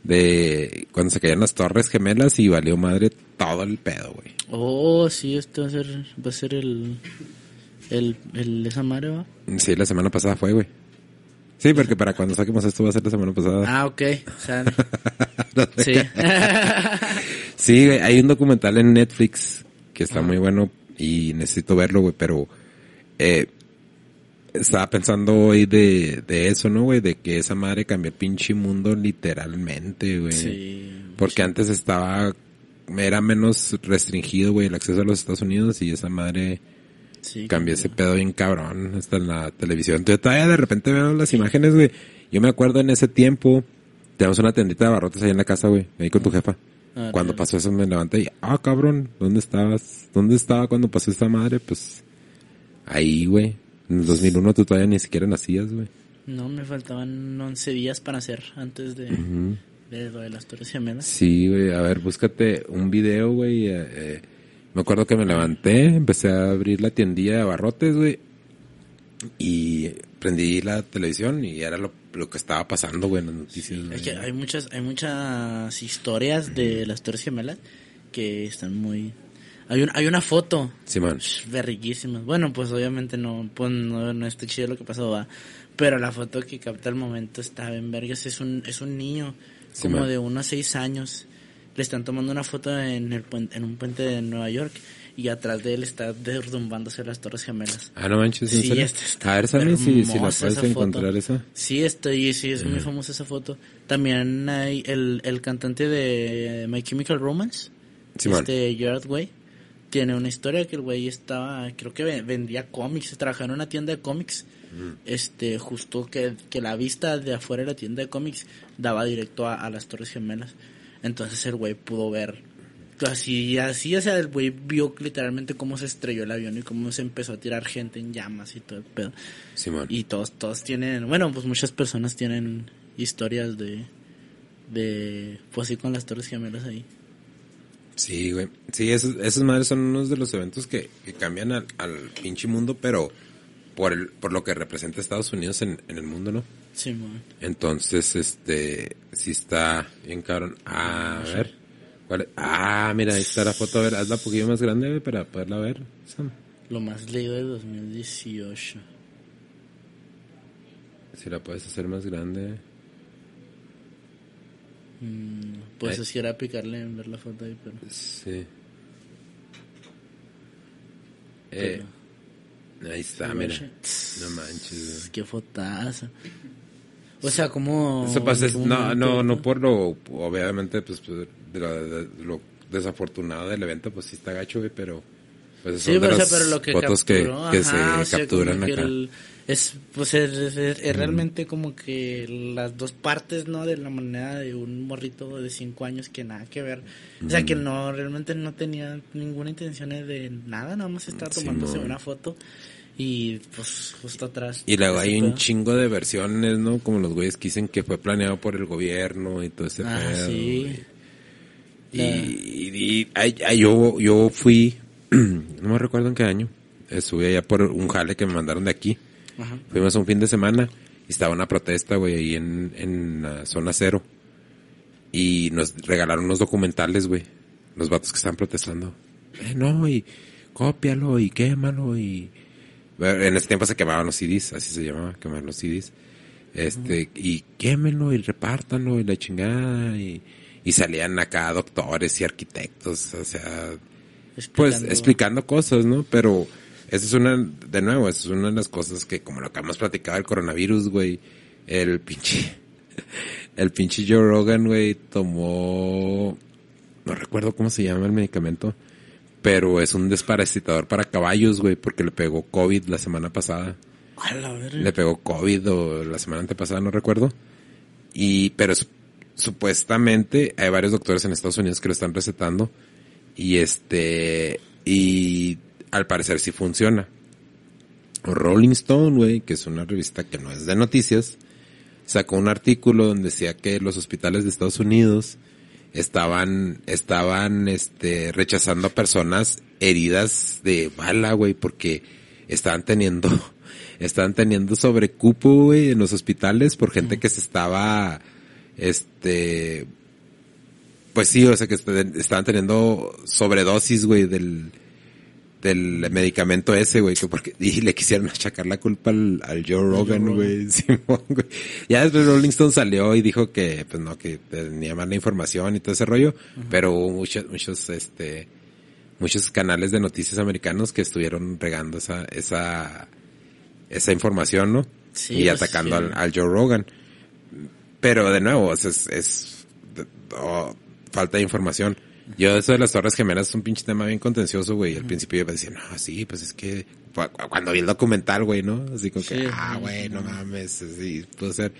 de cuando se caían las torres gemelas y valió madre todo el pedo, güey. Oh, sí, esto va a ser, va a ser el, el, el, esa madre, ¿va? Sí, la semana pasada fue, güey. Sí, porque para cuando saquemos esto va a ser la semana pasada. Ah, ok. O sea, sí. Sí, güey, hay un documental en Netflix que está muy bueno y necesito verlo, güey, pero eh, estaba pensando hoy de, de eso, ¿no, güey? De que esa madre cambió el pinche mundo literalmente, güey. sí. Porque antes estaba, era menos restringido, güey, el acceso a los Estados Unidos y esa madre sí cambió ese pedo bien cabrón hasta en la televisión. Entonces todavía de repente veo las imágenes, güey. Yo me acuerdo en ese tiempo, tenemos una tiendita de barrotes ahí en la casa, güey, ahí con tu jefa. Ah, Cuando pasó eso me levanté y, ah, cabrón, ¿dónde estabas? ¿Dónde estaba cuando pasó esta madre? Pues, ahí, güey. En el 2001 tú todavía ni siquiera nacías, güey. No, me faltaban 11 días para hacer antes de, de lo de las Torres Gemelas. Sí, güey, a ver, búscate un video, güey. eh, eh, me acuerdo que me levanté, empecé a abrir la tiendilla de barrotes, güey. Y prendí la televisión y era lo, lo que estaba pasando, güey, en las noticias. Es que hay muchas, hay muchas historias de las Torres Gemelas que están muy... Hay, un, hay una foto Simón. Sh, Verriquísimas. Bueno, pues obviamente no, pues no, no está chido lo que pasó, va. Pero la foto que capta el momento está en vergas. Es un, es un niño, Sí, como man. de unos seis años. Le están tomando una foto en el puente, en un puente de Nueva York. Y atrás de él está derrumbándose las Torres Gemelas. Ah, no manches, ¿en Sí, serio? esta está A ver, Sammy, si, si la puedes encontrar esa. Sí, estoy, sí, es muy famosa esa foto. También hay el, el cantante de My Chemical Romance, Simón. este Gerard Way, tiene una historia que el güey estaba, creo que ve- vendía cómics, trabajaba en una tienda de cómics, este, justo que, que la vista de afuera de la tienda de cómics daba directo a, a las Torres Gemelas. Entonces el güey pudo ver así, así, o sea, el güey vio literalmente cómo se estrelló el avión y cómo se empezó a tirar gente en llamas y todo el pedo. Simón. Y todos, todos tienen, bueno, pues muchas personas tienen historias de, de, pues sí, con las Torres Gemelas ahí. Sí, güey. Sí, esos, esos madres son unos de los eventos que, que cambian al, al pinche mundo, pero por el, por lo que representa Estados Unidos en, en el mundo, ¿no? Sí, man. Entonces, este, sí está bien cabrón. A ver. ¿Cuál es? Ah, mira, ahí está la foto. A ver, hazla un poquillo más grande, para poderla ver. Sam. Lo más leído de 2018. Si la puedes hacer más grande. Mm, pues Eh. así era picarle en ver la foto ahí, pero... Sí. Eh, ahí está, mira. No manches, Qué fotaza. O sea, como... Eso pasa, es- como no, no, no por lo, obviamente, pues, pues, de lo, de lo desafortunado del evento, pues sí está gacho, güey, pero, pues Sí, de pero, o sea, las pero lo que fotos capturó, que ajá, se o sea, capturan acá. el- es, pues, es, es- es realmente como que las dos partes, ¿no? De la manera de un morrito de cinco años que nada que ver. O sea, que no, realmente no tenía ninguna intención de nada, nada más estaba tomándose Simón. una foto y, pues, justo atrás. Y luego hay un chingo de versiones, ¿no? Como los güeyes que dicen que fue planeado por el gobierno y todo ese Ah, pedo. sí. Y, La- y- y- ay, ay, yo, yo fui, no me recuerdo en qué año, estuve allá por un jale que me mandaron de aquí. Ajá. Fuimos un fin de semana y estaba una protesta, güey, ahí en, en la zona cero. Y nos regalaron unos documentales, güey. Los vatos que estaban protestando. Eh, no, y cópialo y quémalo y... En ese tiempo se quemaban los CDs, así se llamaba, quemar los CDs. Este, y quémenlo y repártanlo y la chingada y, y salían acá doctores y arquitectos, o sea, pues Explicando- explicando cosas, ¿no? Pero esa es una, de nuevo, esa es una de las cosas que, como lo que hemos platicado del coronavirus, güey, el pinche, el pinche Joe Rogan, güey, tomó, no recuerdo cómo se llama el medicamento, pero es un desparasitador para caballos, güey, porque le pegó COVID la semana pasada. A la verga. Le pegó COVID o la semana antepasada, no recuerdo. Y, pero su- supuestamente hay varios doctores en Estados Unidos que lo están recetando. Y este, y al parecer sí funciona. Rolling Stone, güey, que es una revista que no es de noticias, sacó un artículo donde decía que los hospitales de Estados Unidos estaban, estaban, este, rechazando a personas heridas de bala, güey, porque estaban teniendo, estaban teniendo sobrecupo, güey, en los hospitales por gente que se estaba, este, pues sí, o sea, que est- estaban teniendo sobredosis, güey, del, del medicamento ese, güey, que porque, y le quisieron achacar la culpa al, al Joe Rogan, güey, Simón, güey. Ya después Rolling Stone salió y dijo que, pues no, que tenía mala información y todo ese rollo, pero hubo muchos, muchos, este, muchos canales de noticias americanos que estuvieron regando esa, esa, esa información, ¿no? Sí, y pues, atacando sí. al, al Joe Rogan. Pero de nuevo, sea, es, es oh, falta de información. Yo eso de las Torres Gemelas es un pinche tema bien contencioso, güey. Al principio yo decía, no, sí, pues es que cu- cu- cuando vi el documental, güey, ¿no? Así como Sí, que, ah, güey, no mames, sí, puede ser.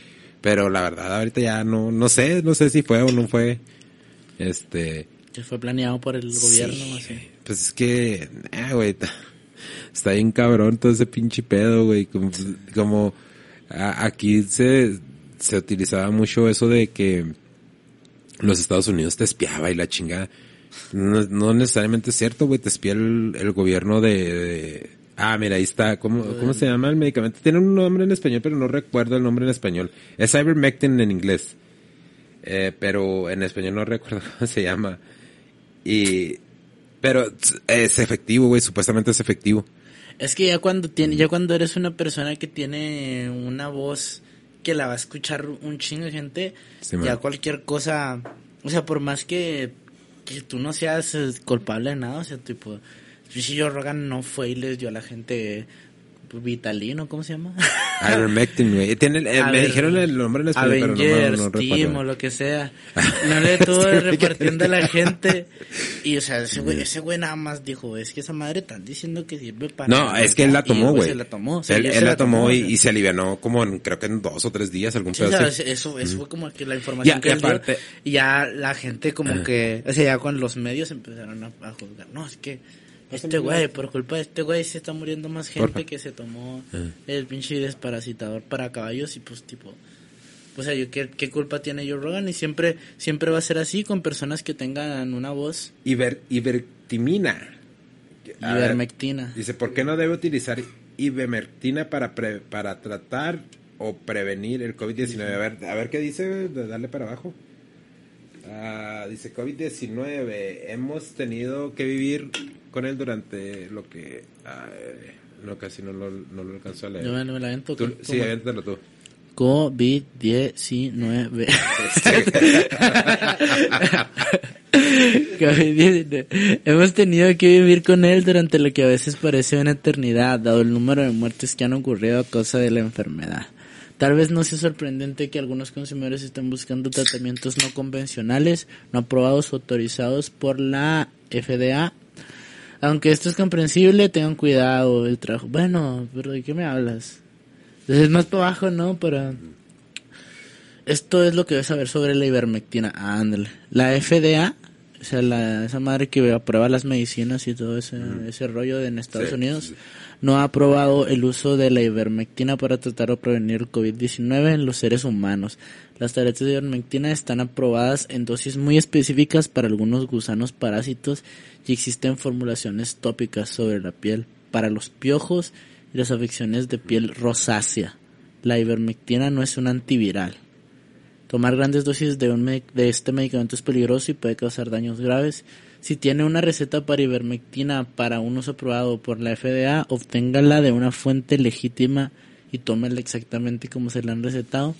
Pero la verdad, ahorita ya no, no sé, no sé si fue o no fue. Este, Que fue planeado por el gobierno, Sí, así. Pues es que, eh, güey, está bien cabrón todo ese pinche pedo, güey. Como, como a- aquí se, se utilizaba mucho eso de que los Estados Unidos te espiaba y la chingada. No, no necesariamente es cierto, güey, te espía el, el gobierno de, Ah, mira, ahí está. ¿Cómo, ¿Cómo se llama el medicamento? Tiene un nombre en español, pero no recuerdo el nombre en español. Es Ivermectin en inglés. Eh, pero en español no recuerdo cómo se llama. Y, pero es efectivo, güey, supuestamente es efectivo. Es que ya cuando tiene, ya cuando eres una persona que tiene una voz que la va a escuchar un chingo de gente, Sí, ya cualquier cosa, o sea, por más que, que tú no seas culpable de nada, o sea, tipo, si Joe Rogan no fue y les dio a la gente Vitalino, ¿cómo se llama? Ivermectin, güey. Eh, me dijeron el nombre en español, pero no, me- Avengers, no, Team recuerdo. o lo que sea. No le estuvo repartiendo a la gente. Y, o sea, ese güey, ese güey nada más dijo, es que esa madre están diciendo que sirve para... No, es que él la tomó, güey. Se la tomó. o sea, él la tomó y, se alivianó como en, creo que en dos o tres días, algún Sí, o pedo sea, así. eso, eso fue como que la información que ya la gente como que, o sea, ya con los medios empezaron a juzgar. No, es que este güey, por culpa de este güey se está muriendo más gente Porfa. que se tomó Ah. el pinche desparasitador para caballos y pues tipo, o sea, yo qué, qué culpa tiene Joe Rogan y siempre, siempre va a ser así con personas que tengan una voz Iber, ivertimina. A ver, ivermectina. Dice, ¿por qué no debe utilizar ivermectina para, pre- para tratar o prevenir el COVID-19? A ver, a ver qué dice, darle para abajo. Ah, dice COVID-19, hemos tenido que vivir con él durante lo que... ay, no, casi no lo, no lo alcanzó a leer. Yo me, la avento Tú- sí, aviéntalo tú. COVID-19. COVID-19. Hemos tenido que vivir con él durante lo que a veces parece una eternidad, dado el número de muertes que han ocurrido a causa de la enfermedad. Tal vez no sea sorprendente que algunos consumidores estén buscando tratamientos no convencionales, no aprobados o autorizados por la FDA. Aunque esto es comprensible, tengan cuidado el trabajo. Bueno, pero ¿de qué me hablas? Entonces es más para abajo, ¿no? Para... Esto es lo que debes saber sobre la ivermectina. Ah, ándale. La FDA, o sea, la, esa madre que aprueba las medicinas y todo ese, ese rollo de en Estados Sí, Unidos, sí. no ha aprobado el uso de la ivermectina para tratar o prevenir el COVID-19 en los seres humanos. Las tabletas de ivermectina están aprobadas en dosis muy específicas para algunos gusanos parásitos y existen formulaciones tópicas sobre la piel para los piojos y las afecciones de piel rosácea. La ivermectina no es un antiviral. Tomar grandes dosis de, un de este medicamento es peligroso y puede causar daños graves. Si tiene una receta para ivermectina para un uso aprobado por la FDA, obténgala de una fuente legítima y tómela exactamente como se la han recetado.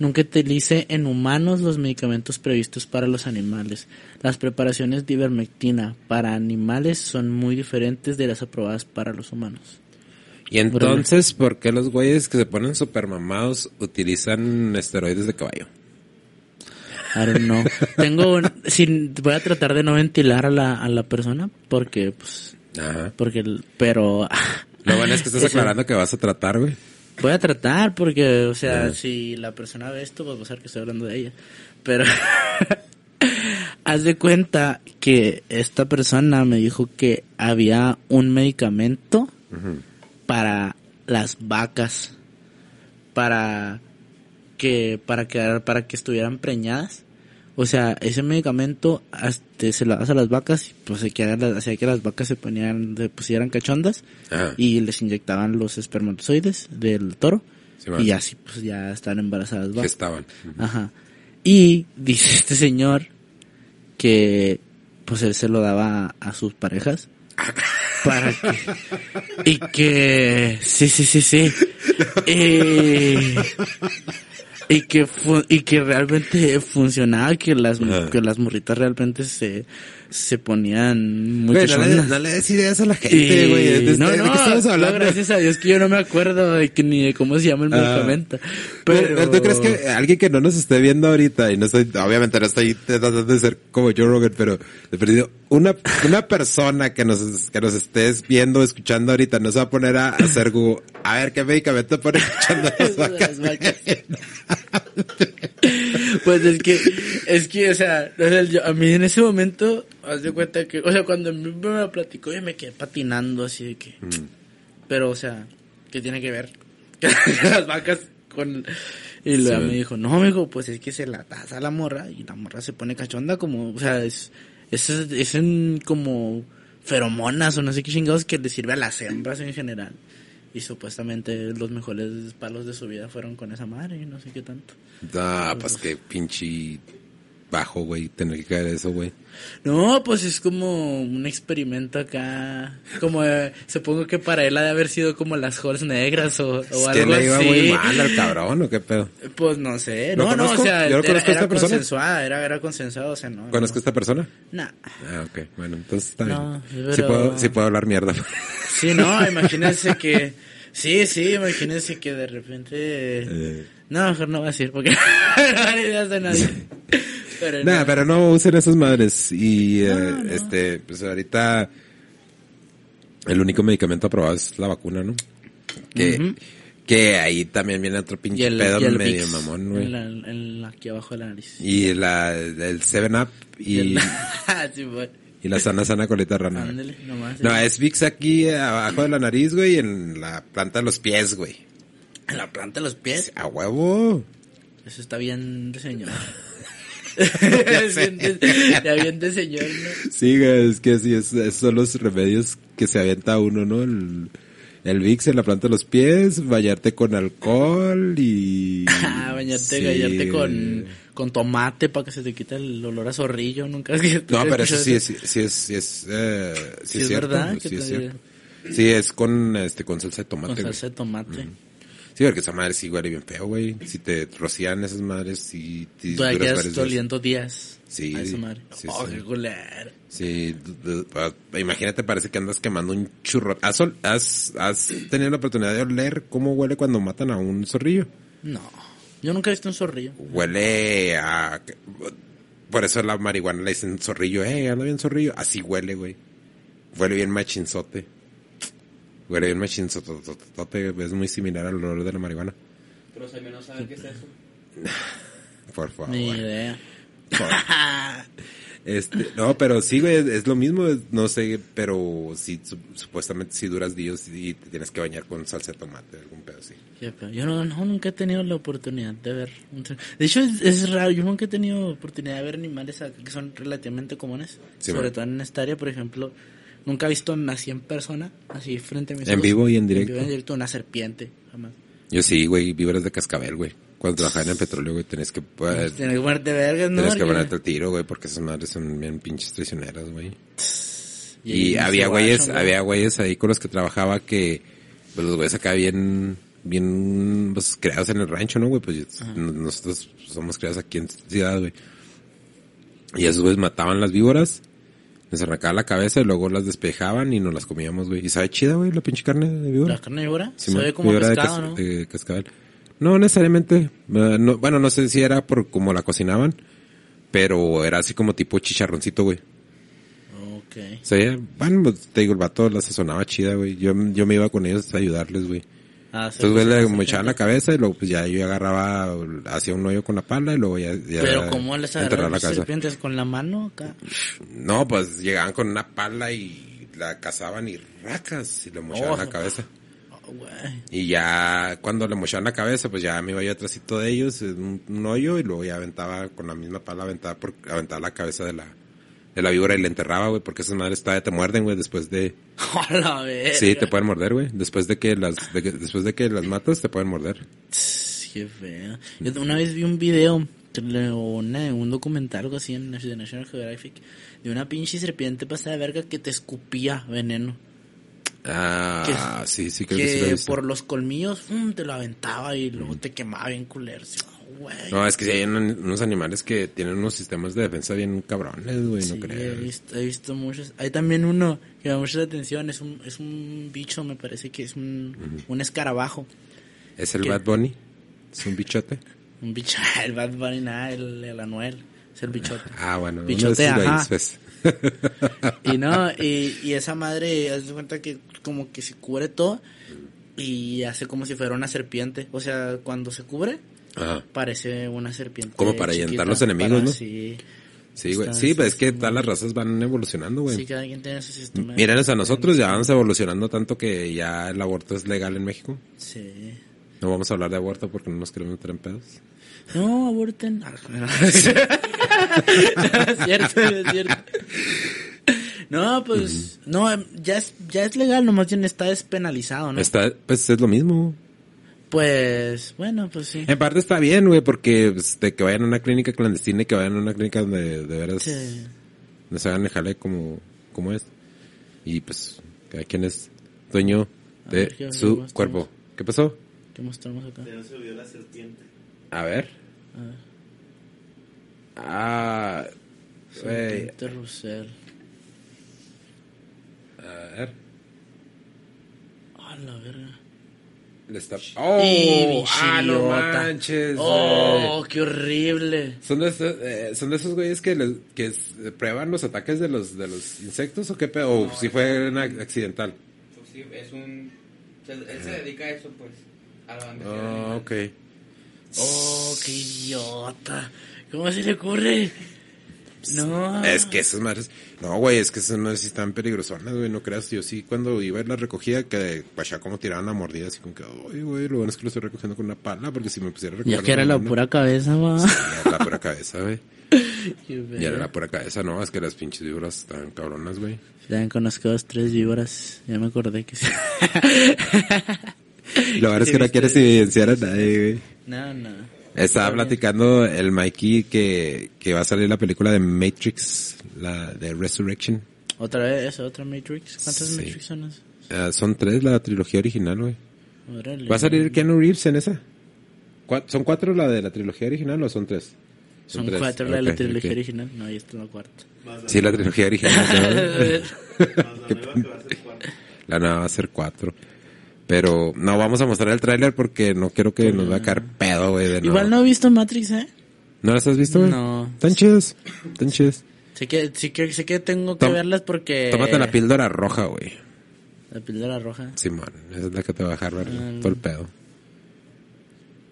Nunca utilice en humanos los medicamentos previstos para los animales. Las preparaciones de ivermectina para animales son muy diferentes de las aprobadas para los humanos. Y entonces, ¿por qué los güeyes que se ponen super mamados utilizan esteroides de caballo? I don't know. Tengo un- sin, voy a tratar de no ventilar a la, a la persona porque pues Ajá. porque pero Lo bueno es que estás aclarando que vas a tratar, güey. voy a tratar porque o sea, Ajá. si la persona ve esto pues va a ser que estoy hablando de ella. Pero haz de cuenta que esta persona me dijo que había un medicamento para las vacas para que para que para que estuvieran preñadas O sea, ese medicamento este, se lo das a las vacas y pues hacía que las vacas se ponían, se pusieran cachondas Ajá. y les inyectaban los espermatozoides del toro Sí, y así pues ya están embarazadas vacas. estaban. Ajá. Y dice este señor que pues él se lo daba a sus parejas para que y que sí sí sí sí y, y que fu- y que realmente funcionaba que las que las morritas realmente se se ponían muy Güey, no no le des ideas a la gente, güey. ¿De, de- no, de no, qué estamos no, hablando? gracias a Dios que yo no me acuerdo de que, ni de cómo se llama el Ah. medicamento. Pero, Pero, ¿tú crees que alguien que no nos esté viendo ahorita, y no estoy, obviamente no estoy tratando de ser como Joe Rogan, pero he perdido, una, una persona que nos, que nos estés viendo escuchando ahorita no se va a poner a hacer Google, a ver qué medicamento pone escuchando las vacas. Pues es que, es que, o sea, o sea, yo- a mí en ese momento, haz de cuenta que, o sea, cuando mí me lo platicó, yo me quedé patinando así de que, Mm. pero, o sea, ¿qué tiene que ver? Las vacas con, y luego Sí. me dijo, no, amigo, pues es que se la das a la morra y la morra se pone cachonda como, o sea, es, es, es en como feromonas o no sé qué chingados que le sirve a las hembras en general. Y supuestamente los mejores palos de su vida fueron con esa madre y no sé qué tanto. No, pues qué pinche bajo, güey, tener que caer eso, güey. No, pues es como un experimento acá. Como, eh, supongo que para él ha de haber sido como las holes negras o, o Es algo que le iba así. muy mal al cabrón, ¿o qué pedo? Pues no sé. ¿Lo No, no, o sea, Yo era, conozco a era esta persona. consensuada, era, era consensuado, o sea, no. ¿Conozco a no. esta persona? Nah. Ah, ok, bueno, entonces está No, bien. pero- Sí puedo, sí puedo hablar mierda. Sí, no, imagínense que... Sí, sí, imagínense que de repente... Eh. No, mejor no voy a decir porque no hay ideas de nadie. Pero Nah, no. pero no usen esas madres. Y eh, este, pues ahorita el único medicamento aprobado es la vacuna, ¿no? Que, que ahí también viene otro pinche el, pedo medio mamón, güey. en la- en la- aquí abajo de la nariz. Y la, el 7-Up y, el- sí, bueno. y la sana sana colita de rana. güey. Ándale, nomás. No, es Vicks aquí abajo de la nariz, güey, y en la planta de los pies, güey. En la planta de los pies. A huevo. Eso está bien de Es ya bien de señor, ¿no? Sí, es que sí, es, esos son los remedios que se avienta uno, ¿no? El, el Vicks en la planta de los pies, bañarte con alcohol y... Ah, bañarte, Sí. bañarte con, con tomate para que se te quite el olor a zorrillo. Nunca has No, pero eso sí, es- sí, sí es, sí es, eh, sí Sí es es cierto. verdad Sí es te- cierto. Sí, es con, este, con salsa de Con tomate, güey. salsa de tomate. Sí, porque esa madre sí huele bien feo, güey. Si te rocían esas madres, sí, sí Tú días. oliendo días. Sí, A esa madre. sí, oh, sí. Sí, ah, imagínate, parece que andas quemando un churro. ¿Has, ol- has, has tenido la oportunidad de oler cómo huele cuando matan a un zorrillo? No. Yo nunca he visto un zorrillo. Huele a... Por eso la marihuana le dicen zorrillo, eh, anda bien zorrillo. Así huele, güey. Huele bien machinzote. Huele bien machinzote. Es muy similar al olor de la marihuana. Pero si no saben qué es eso. Por favor. Ni idea. Este, no, pero sí, güey, es lo mismo, no sé, pero sí, su- supuestamente si duras días y te tienes que bañar con salsa de tomate, algún pedo así. Yo no, no, nunca he tenido la oportunidad de ver. De hecho, es, es raro. Yo nunca he tenido oportunidad de ver animales que son relativamente comunes. Sí, sobre todo en esta área, por ejemplo. Nunca he visto así en persona, así frente a mis En ojos. vivo y en directo. vivo y en directo una serpiente, jamás. Yo sí, güey, víboras de cascabel, güey. Cuando trabajaba en el petróleo, güey, tenés que, pues, Tienes que ponerte vergas, ¿no? tenés que ponerte el tiro, güey, porque esas madres son bien pinches traicioneras, güey. Y, había güeyes, había güeyes ahí con los que trabajaba que, pues los güeyes acá bien, bien, pues creados en el rancho, ¿no, güey? Pues nosotros somos creados aquí en ciudad, güey. Y esos güeyes mataban las víboras, les arrancaban la cabeza y luego las despejaban y nos las comíamos, güey. Y sabe chida, güey, la pinche carne de víbora. La carne de víbora Simón, ve como víbora de pescado, ¿no? de cascabel. No necesariamente. eh, no- bueno, no sé si era por cómo la cocinaban, pero era así como tipo chicharroncito, güey. Ok. O sea, bueno, pues, te digo, el vato la sazonaba chida, güey. Yo, yo me iba con ellos a ayudarles, güey. Ah, sí, Entonces, pues, me echaban la cabeza y luego, pues ya yo agarraba, hacía un hoyo con la pala y luego ya, ya Pero ¿cómo les la las serpientes? ¿Con la mano acá? No, pues llegaban con una pala y la cazaban y racas y le mochaban Oh. la cabeza. güey. Y ya cuando le mochaban la cabeza, pues ya me iba yo atrásito de ellos, un, un hoyo, y luego ya aventaba con la misma pala, aventaba, por, aventaba la cabeza de la, la víbora y le enterraba, güey, porque esas madres todavía te muerden, güey, después de... A la verga. Sí, te pueden morder, güey. Después de que las, de que- después de que las matas, te pueden morder. Qué feo. Yo una vez vi un video, o un documental, algo así en de National Geographic, de una pinche serpiente pasada de verga que te escupía veneno. Ah, sí, sí, creo que, sí lo he Que visto. por los colmillos ¡fum! te lo aventaba y luego te quemaba bien culero. Sí, güey. No, es que sí hay un- unos animales que tienen unos sistemas de defensa bien cabrones, güey, no Sí, he creo. visto, he visto muchos. Hay también uno que me da mucha atención, es un, es un bicho, me parece que es un, un escarabajo. ¿Es el ¿Qué? Bad Bunny? ¿Es un bichote? Un bicho, el Bad Bunny, nada, el, el Anuel, es el bichote. Ah, bueno. Bichote, ajá. pues. Y no, y, y esa madre, haz de cuenta que como que se cubre todo y hace como si fuera una serpiente. O sea, cuando se cubre, Ajá. parece una serpiente. Como para chiquita, ahuyentar los enemigos, para- ¿no? Sí, Sí, güey. Sí, pues es que todas las razas van evolucionando, güey. sí, cada quien tiene su sistema. Mírenos a nosotros, ya vamos evolucionando tanto que ya el aborto es legal en México. Sí. No vamos a hablar de aborto porque no nos queremos meter en pedos. No, aborten. es cierto, es cierto. No, pues, no, ya es, ya es legal, nomás bien está despenalizado, ¿no? Está, pues es lo mismo. Pues, bueno, pues sí. En parte está bien, güey, porque pues, de que vayan a una clínica clandestina y que vayan a una clínica donde de veras Sí. no se hagan el jale como, como es. Y pues, cada quien es dueño de ver, ¿qué- qué su mostramos? cuerpo. ¿Qué pasó? ¿Qué mostramos acá? Se vio la serpiente. A ver. A ver. Ah, güey. Serpiente Russell. A ver. A la verga. Le está... ¡Oh! ¡Ah, no manches! ¡Oh, qué horrible! ¿Son de, esos, eh, ¿Son de esos güeyes que, les- que s- prueban los ataques de los, de los insectos o qué pedo? ¿O No, si fue una accidental? Pues sí, es un... él se dedica a eso, pues. A la Ah, ok. ¡Oh, qué idiota! ¿Cómo se le ocurre? No. Es que esas madres... No, güey, es que esas madres sí están peligrosonas, güey, no creas. Yo sí, cuando iba a la recogida, que ya como tiraban la mordida, así como que, ay, güey, lo bueno es que lo estoy recogiendo con una pala, porque si me pusiera a recoger... Ya que era con la una- pura cabeza, va. Era la pura cabeza, güey. Y era la pura cabeza, no, es que las pinches víboras están cabronas, güey. Ya conozco dos, tres víboras. Ya me acordé que sí. Lo verdad es que no quieres evidenciar a nadie, güey. No, no. Estaba Está bien. platicando el Mikey que, que va a salir la película de Matrix, la de Resurrection. ¿Otra vez? ¿Otra Matrix? ¿Cuántas Sí. Matrix son esas? Ah, son tres la trilogía original, güey. ¿Va a salir Keanu Reeves en esa? ¿Cuá- ¿Son cuatro la de la trilogía original o son tres? Son tres. cuatro la de la trilogía original. No, ahí está la cuarta. Sí, la trilogía original. ¿no? la nueva va a ser cuatro. Pero no vamos a mostrar el tráiler porque no quiero que nos va a caer pedo, güey. de Igual no he visto Matrix, ¿eh? ¿No las has visto, güey? No. Están chidas. Están chidas. Sé que, sí que, sé que tengo que Tom- verlas porque... Tómate la píldora roja, güey. La píldora roja. Simón, esa es la que te va a dejar ver Ah. todo el pedo.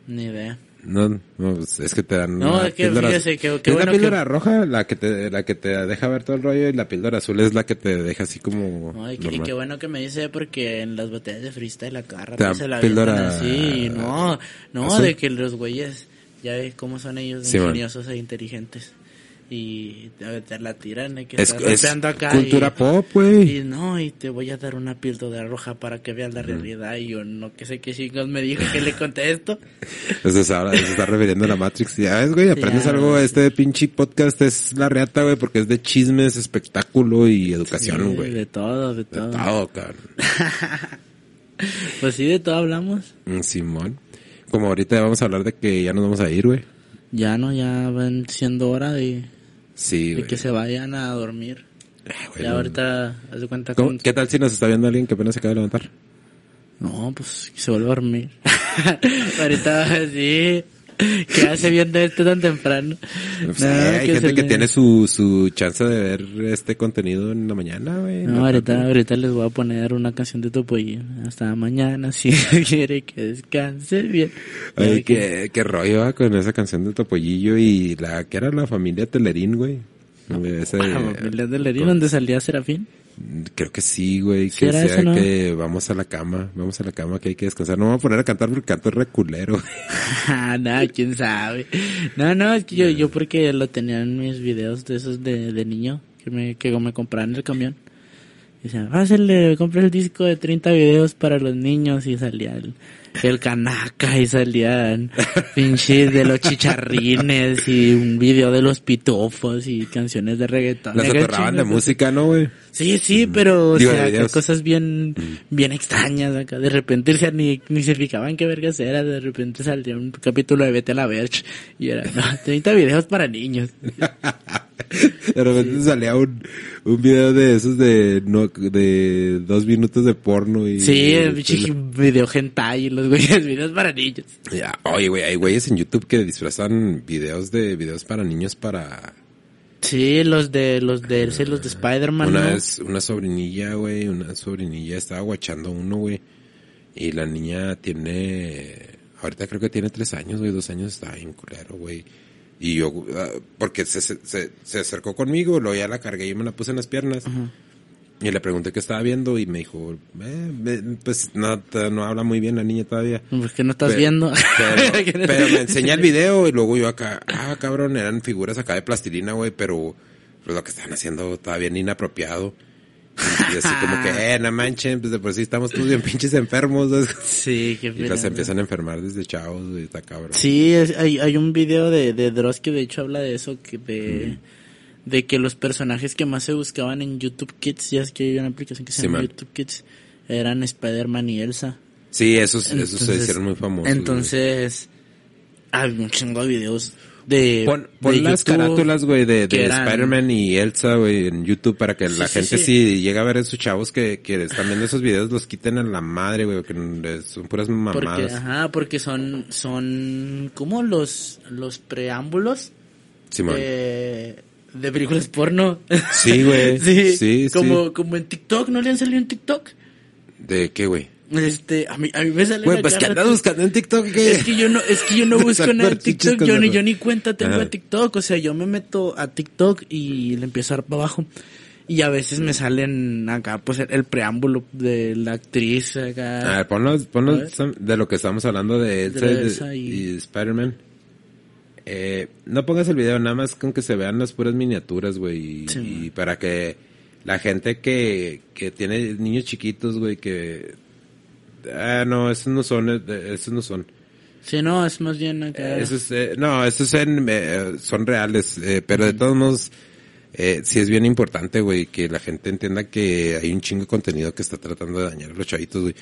Ni idea. No, no, pues, es que te dan No, una es que fíjese que- qué es bueno la que- píldora roja la que te la que te deja ver todo el rollo y la píldora azul es la que te deja así como Ay, qué, y qué bueno que me dice porque en las batallas de freestyle la carra Te dan se la píldora así. No, no, azul. de que los güeyes, ya ves cómo son ellos Sí, man. ingeniosos e inteligentes. Y te, la tiran, y que es, estás es rapeando acá. cultura y, pop, güey. Y no, y te voy a dar una píldora roja para que veas la realidad. Y yo no que sé qué chingos me dijo que le contesto. Entonces ahora se está refiriendo a la Matrix. Ya ves, güey, aprendes Ya. algo. Este pinche podcast es la reata, güey, porque es de chismes, espectáculo y educación, Sí, güey. de todo, de De todo. todo, cabrón. Pues sí, de todo hablamos. Mm, Simón. Como ahorita vamos a hablar de que ya nos vamos a ir, güey. Ya no, ya van siendo hora de, Sí, que se vayan a dormir. Ah, güey, Ya ahorita, haz de cuenta ¿Cómo- con... ¿Qué tal si nos está viendo alguien que apenas se acaba de levantar? No, pues se vuelve a dormir. ahorita sí. ¿Qué hace viendo esto tan temprano? Pues, No, eh, hay gente que le- tiene su, su chance de ver este contenido en la mañana, güey. No, ahorita, ahorita les voy a poner una canción de Topollillo. Hasta mañana, si quiere que descanse bien. Ay, qué, qué rollo va con esa canción de Topollillo y la que era la familia Telerín, güey. Ese- Ah, familia de Lerín, donde salía Serafín. Creo que sí, güey. ¿Sí Que sea ese, no? que vamos a la cama, vamos a la cama, que hay que descansar. No me voy a poner a cantar porque canto reculero. No, quién sabe. No, no, es que yo, yo porque lo tenía en mis videos de esos de, de niño que me, que me compraban el camión. Y decían, pásale, compré el disco de 30 videos para los niños y salía el, el canaca y salían pinches de los chicharrines y un video de los pitufos y canciones de reggaetón. Las Acá atorraban de música, ¿no, güey? Sí, sí, pero o Digo, sea, videos. cosas bien, bien extrañas acá. De repente o sea, ni, ni se fijaban qué vergas era. De repente salía un capítulo de Vete a la Verge y era, no, 30 videos para niños. De repente salía un, un video de esos de, no, de dos minutos de porno y... Sí, el pinche video hentai y los güeyes, videos para niños. Ya, Oye, güey, hay güeyes en YouTube que disfrazan videos de videos para niños para... Sí, los de, los de, sí, los de Spider-Man, Una ¿no? una sobrinilla, güey, una sobrinilla estaba guachando uno, güey. Y la niña tiene, ahorita creo que tiene tres años, güey, dos años, estaba bien culero, güey. Y yo, ah, porque se, se, se, acercó conmigo, luego ya la cargué y me la puse en las piernas. Y le pregunté qué estaba viendo y me dijo, eh, me- pues no, no habla muy bien la niña todavía. ¿Por qué no estás Pero- viendo? Pero, pero me enseña el video y luego yo acá, ah, cabrón, eran figuras acá de plastilina, güey, pero pues, lo que estaban haciendo estaba bien inapropiado. Y así como que, eh, no manchen, pues de por sí estamos todos bien pinches enfermos. ¿sabes? Sí, qué Y pena. empiezan a enfermar desde chavos, güey, está cabrón. Sí, es- hay, hay un video de, de Dross que de hecho habla de eso, que de, de que los personajes que más se buscaban en YouTube Kids, ya es que hay una aplicación que se llama. YouTube Kids, eran Spider-Man y Elsa. Sí, esos, esos se hicieron muy famosos. güey. Entonces, hay un chingo de videos de... Pon, pon de las YouTube carátulas, güey, de, de Spider-Man y Elsa, güey, en YouTube para que Sí, la gente sí. si llega a ver a esos chavos que, que están viendo esos videos los quiten a la madre, güey, que son puras Porque, mamadas. ajá, porque son, son como los, los preámbulos de, de películas porno. Sí, güey. Sí, sí. como, como en TikTok, ¿no le han salido en TikTok? ¿De qué, güey? Este, a mí, a mí me sale Güey, pues que andas buscando en TikTok, ¿qué? Es que yo no, es que yo no busco nada en TikTok, yo ni, yo ni cuenta tengo Ajá. de TikTok, o sea, yo me meto a TikTok y le empiezo a dar para abajo. Y a veces me salen acá, pues, el, el preámbulo de la actriz acá. A ver, ponlos, ponlos A ver. sam- de lo que estamos hablando de Elsa, De y Elsa y- y Spider-Man. Eh, no pongas el video, nada más con que se vean las puras miniaturas, güey. Y, Sí, y man. para que la gente que, que tiene niños chiquitos, güey, que... Ah, no, esos no son, eh, esos no son. Sí, no, es más bien acá. Esos, eh, no, esos en, eh, son reales, pero de todos modos, sí es bien importante, güey, que la gente entienda que hay un chingo de contenido que está tratando de dañar a los chavitos, güey.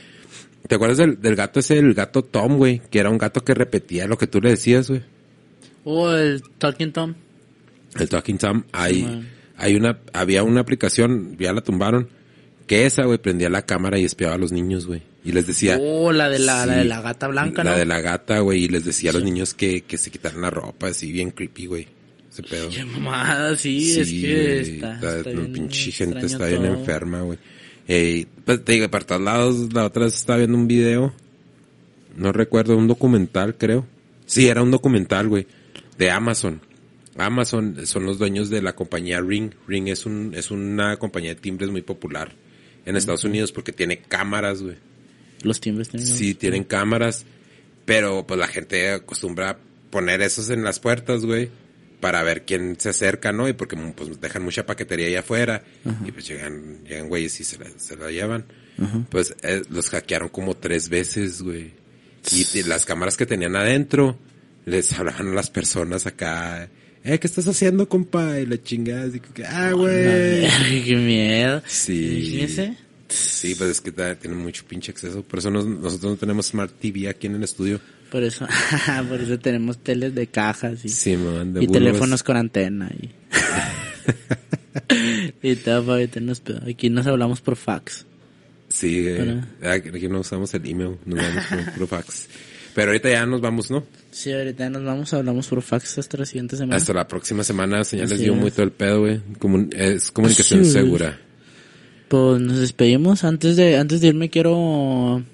¿Te acuerdas del, del gato ese, el gato Tom, güey? Que era un gato que repetía lo que tú le decías, güey. O el Talking Tom. El Talking Tom. Hay, hay una, había una aplicación, ya la tumbaron, que esa, güey, prendía la cámara y espiaba a los niños, güey. Y les decía... Oh, la de la, la de la gata blanca, La ¿no? de la gata, güey, y les decía a los niños que, que se quitaran la ropa, así bien creepy, güey. Ese pedo. Qué mamada, sí, es que está, está- está bien pinche gente está bien todo. enferma, güey. Eh, pues te digo, para todos lados, la otra vez estaba viendo un video, no recuerdo, un documental, creo. Sí, era un documental, güey, de Amazon. Amazon son los dueños de la compañía Ring. Ring es un, es una compañía de timbres muy popular en Estados Unidos porque tiene cámaras, güey. Los timbres tienen. Sí, tienen cámaras, pero pues la gente acostumbra poner esos en las puertas, güey, para ver quién se acerca, ¿no? Y porque pues dejan mucha paquetería allá afuera y pues llegan, llegan güeyes y se la, se la llevan. Pues eh, los hackearon como tres veces, güey. Y, y las cámaras que tenían adentro les hablaban a las personas acá, eh, ¿qué estás haciendo, compa? Y la chingada, así que, ah, güey. Qué miedo. Sí. Imagínese. Sí, pues es que tiene mucho pinche acceso. Por eso nos- nosotros no tenemos Smart TV aquí en el estudio. Por eso, por eso tenemos teles de cajas y, Sí, man, de y teléfonos con antena y, y todo para evitarnos pedo. Aquí nos hablamos por fax. Sí, eh, aquí no usamos el email, nos vamos por puro fax. Pero ahorita ya nos vamos, ¿no? Sí, ahorita nos vamos, hablamos por fax hasta la siguiente semana. Hasta la próxima semana, señales dio muy todo el pedo, güey. Comun- es comunicación Así es. segura. Pues nos despedimos. Antes de, antes de irme quiero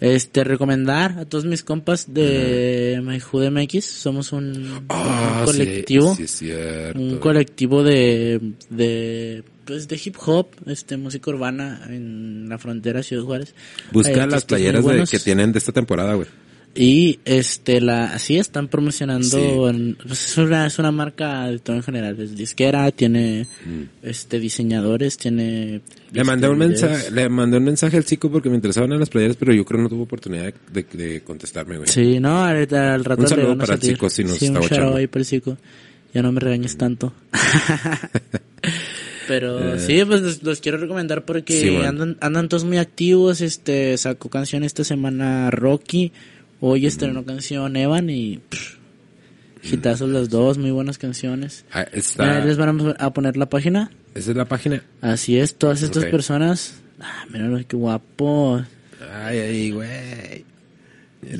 este recomendar a todos mis compas de My Hood MX. Somos un, Ah, un colectivo. Sí, es cierto. un colectivo de, de pues de hip hop, este música urbana en la frontera Ciudad Juárez. Hay Busca las playeras de, que tienen de esta temporada, güey. Y este la así están promocionando Sí. en- pues, es una es una marca de todo en general, es disquera, tiene este diseñadores, tiene Mm. Le mandé un mensaje, le mandé un mensaje al chico porque me interesaban en las playeras, pero yo creo que no tuvo oportunidad de, de- de contestarme, güey. Sí, no, ahorita al rato Un le saludo a para el chico, si nos sí, está un shout ahí para el chico. Ya no me regañes tanto. Pero sí, pues los, los quiero recomendar porque Eh. Sí, bueno. andan, andan todos muy activos. Este sacó canción esta semana Rocky. Hoy estrenó canción Evan y pff, hitazos los dos, muy buenas canciones. Ah, está, les van a, poner la página. esa es la página. Así es, todas estas personas. Ah, mira qué guapo. Ay, ay, güey.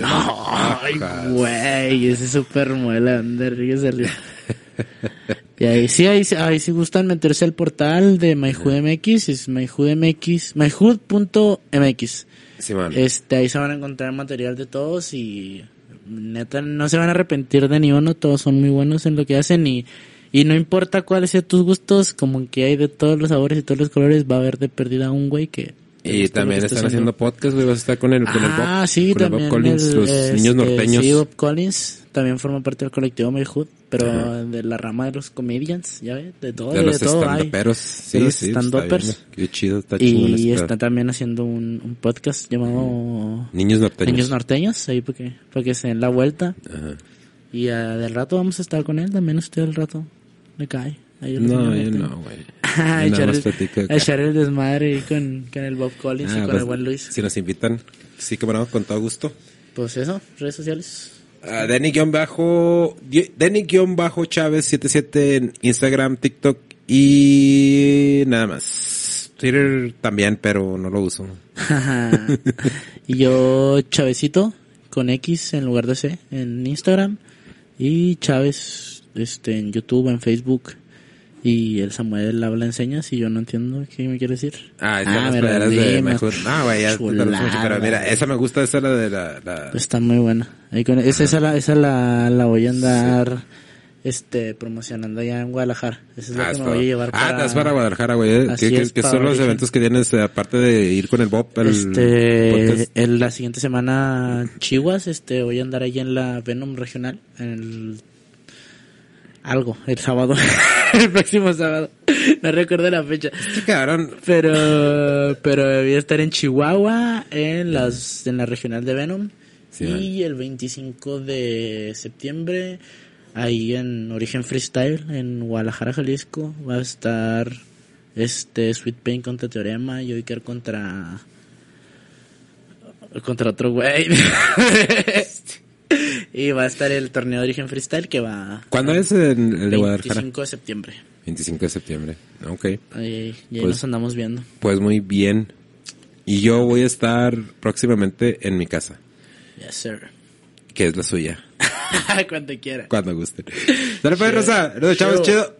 Ay, güey, ese super muela, ¿dónde ríes salió? Y ahí sí, ahí, sí- ahí sí gustan meterse al portal de MyHoodMX, es MyHoodMX, myhood.mx. Este, ahí se van a encontrar material de todos y neta no se van a arrepentir de ni uno, todos son muy buenos en lo que hacen y, y no importa cuáles sean tus gustos, como que hay de todos los sabores y todos los colores, va a haber de perdida un güey que... Y también están haciendo podcast, güey. Vas a estar con el, con el Bob. Ah, sí, con el también. Bob Collins, el, los este, niños norteños. Sí, Bob Collins también forma parte del colectivo Mayhood, pero Ajá. de la rama de los comedians, ya ves, de todo, de de, los todo hay. stand-uperos. Sí, los sí, stand-uppers. Qué chido, está chido. Y está también haciendo un, un podcast llamado Niños norteños. Niños Norteños, ahí porque, porque se den la vuelta. Ajá. Y ah, del rato vamos a estar con él, también usted del rato le cae. No, yo no, güey. a echar, el, platico acá. a echar el desmadre ahí con, con el Bob Collins Ah, y con pues, el buen Luis. Si nos invitan, sí, como no, con todo gusto. Pues eso, redes sociales. Uh, Denny-bajo, Denny-Chávez 77 en Instagram, TikTok y nada más. Twitter también, pero no lo uso. y yo, Chavecito, con X en lugar de C, en Instagram. Y Chávez, este, en YouTube, en Facebook. Y el Samuel habla enseñas y yo no entiendo qué me quiere decir. Ah, están las me playeras de mejor. me- Ah, güey, ya lo mucho, pero mira, esa me gusta, esa es la de la, la- Está muy buena. Ahí con- esa, esa, la, esa la, la voy a andar este promocionando allá en Guadalajara. Esa es la Ah, que me voy a llevar ah, para... te vas para Guadalajara, güey. ¿eh? Así ¿Qué, qué- es, qué para son los eventos que tienes, eh, aparte de ir con el Bob? El este, en la siguiente semana, Chihuas, este, voy a andar ahí en la Venom regional, en el, algo, el sábado, el próximo sábado, no recuerdo la fecha, Este cabrón, pero, pero voy a estar en Chihuahua, en las, en la regional de Venom, Sí, y el 25 de septiembre, ahí en Origen Freestyle, en Guadalajara, Jalisco, va a estar, este, Sweet Pain contra Teorema, y Oiker contra, contra otro güey. y va a estar el torneo de Origen Freestyle que va... ¿Cuándo es el, el de Guadalajara? 25 de septiembre. 25 de septiembre. Ok. Ahí, y ahí Pues- nos andamos viendo. Pues muy bien. Y yo voy a estar próximamente en mi casa, Yes, sir. que es la suya, Cuando quiera. cuando gusten. Dale pues, Rosa. Chavos, Chido. chido.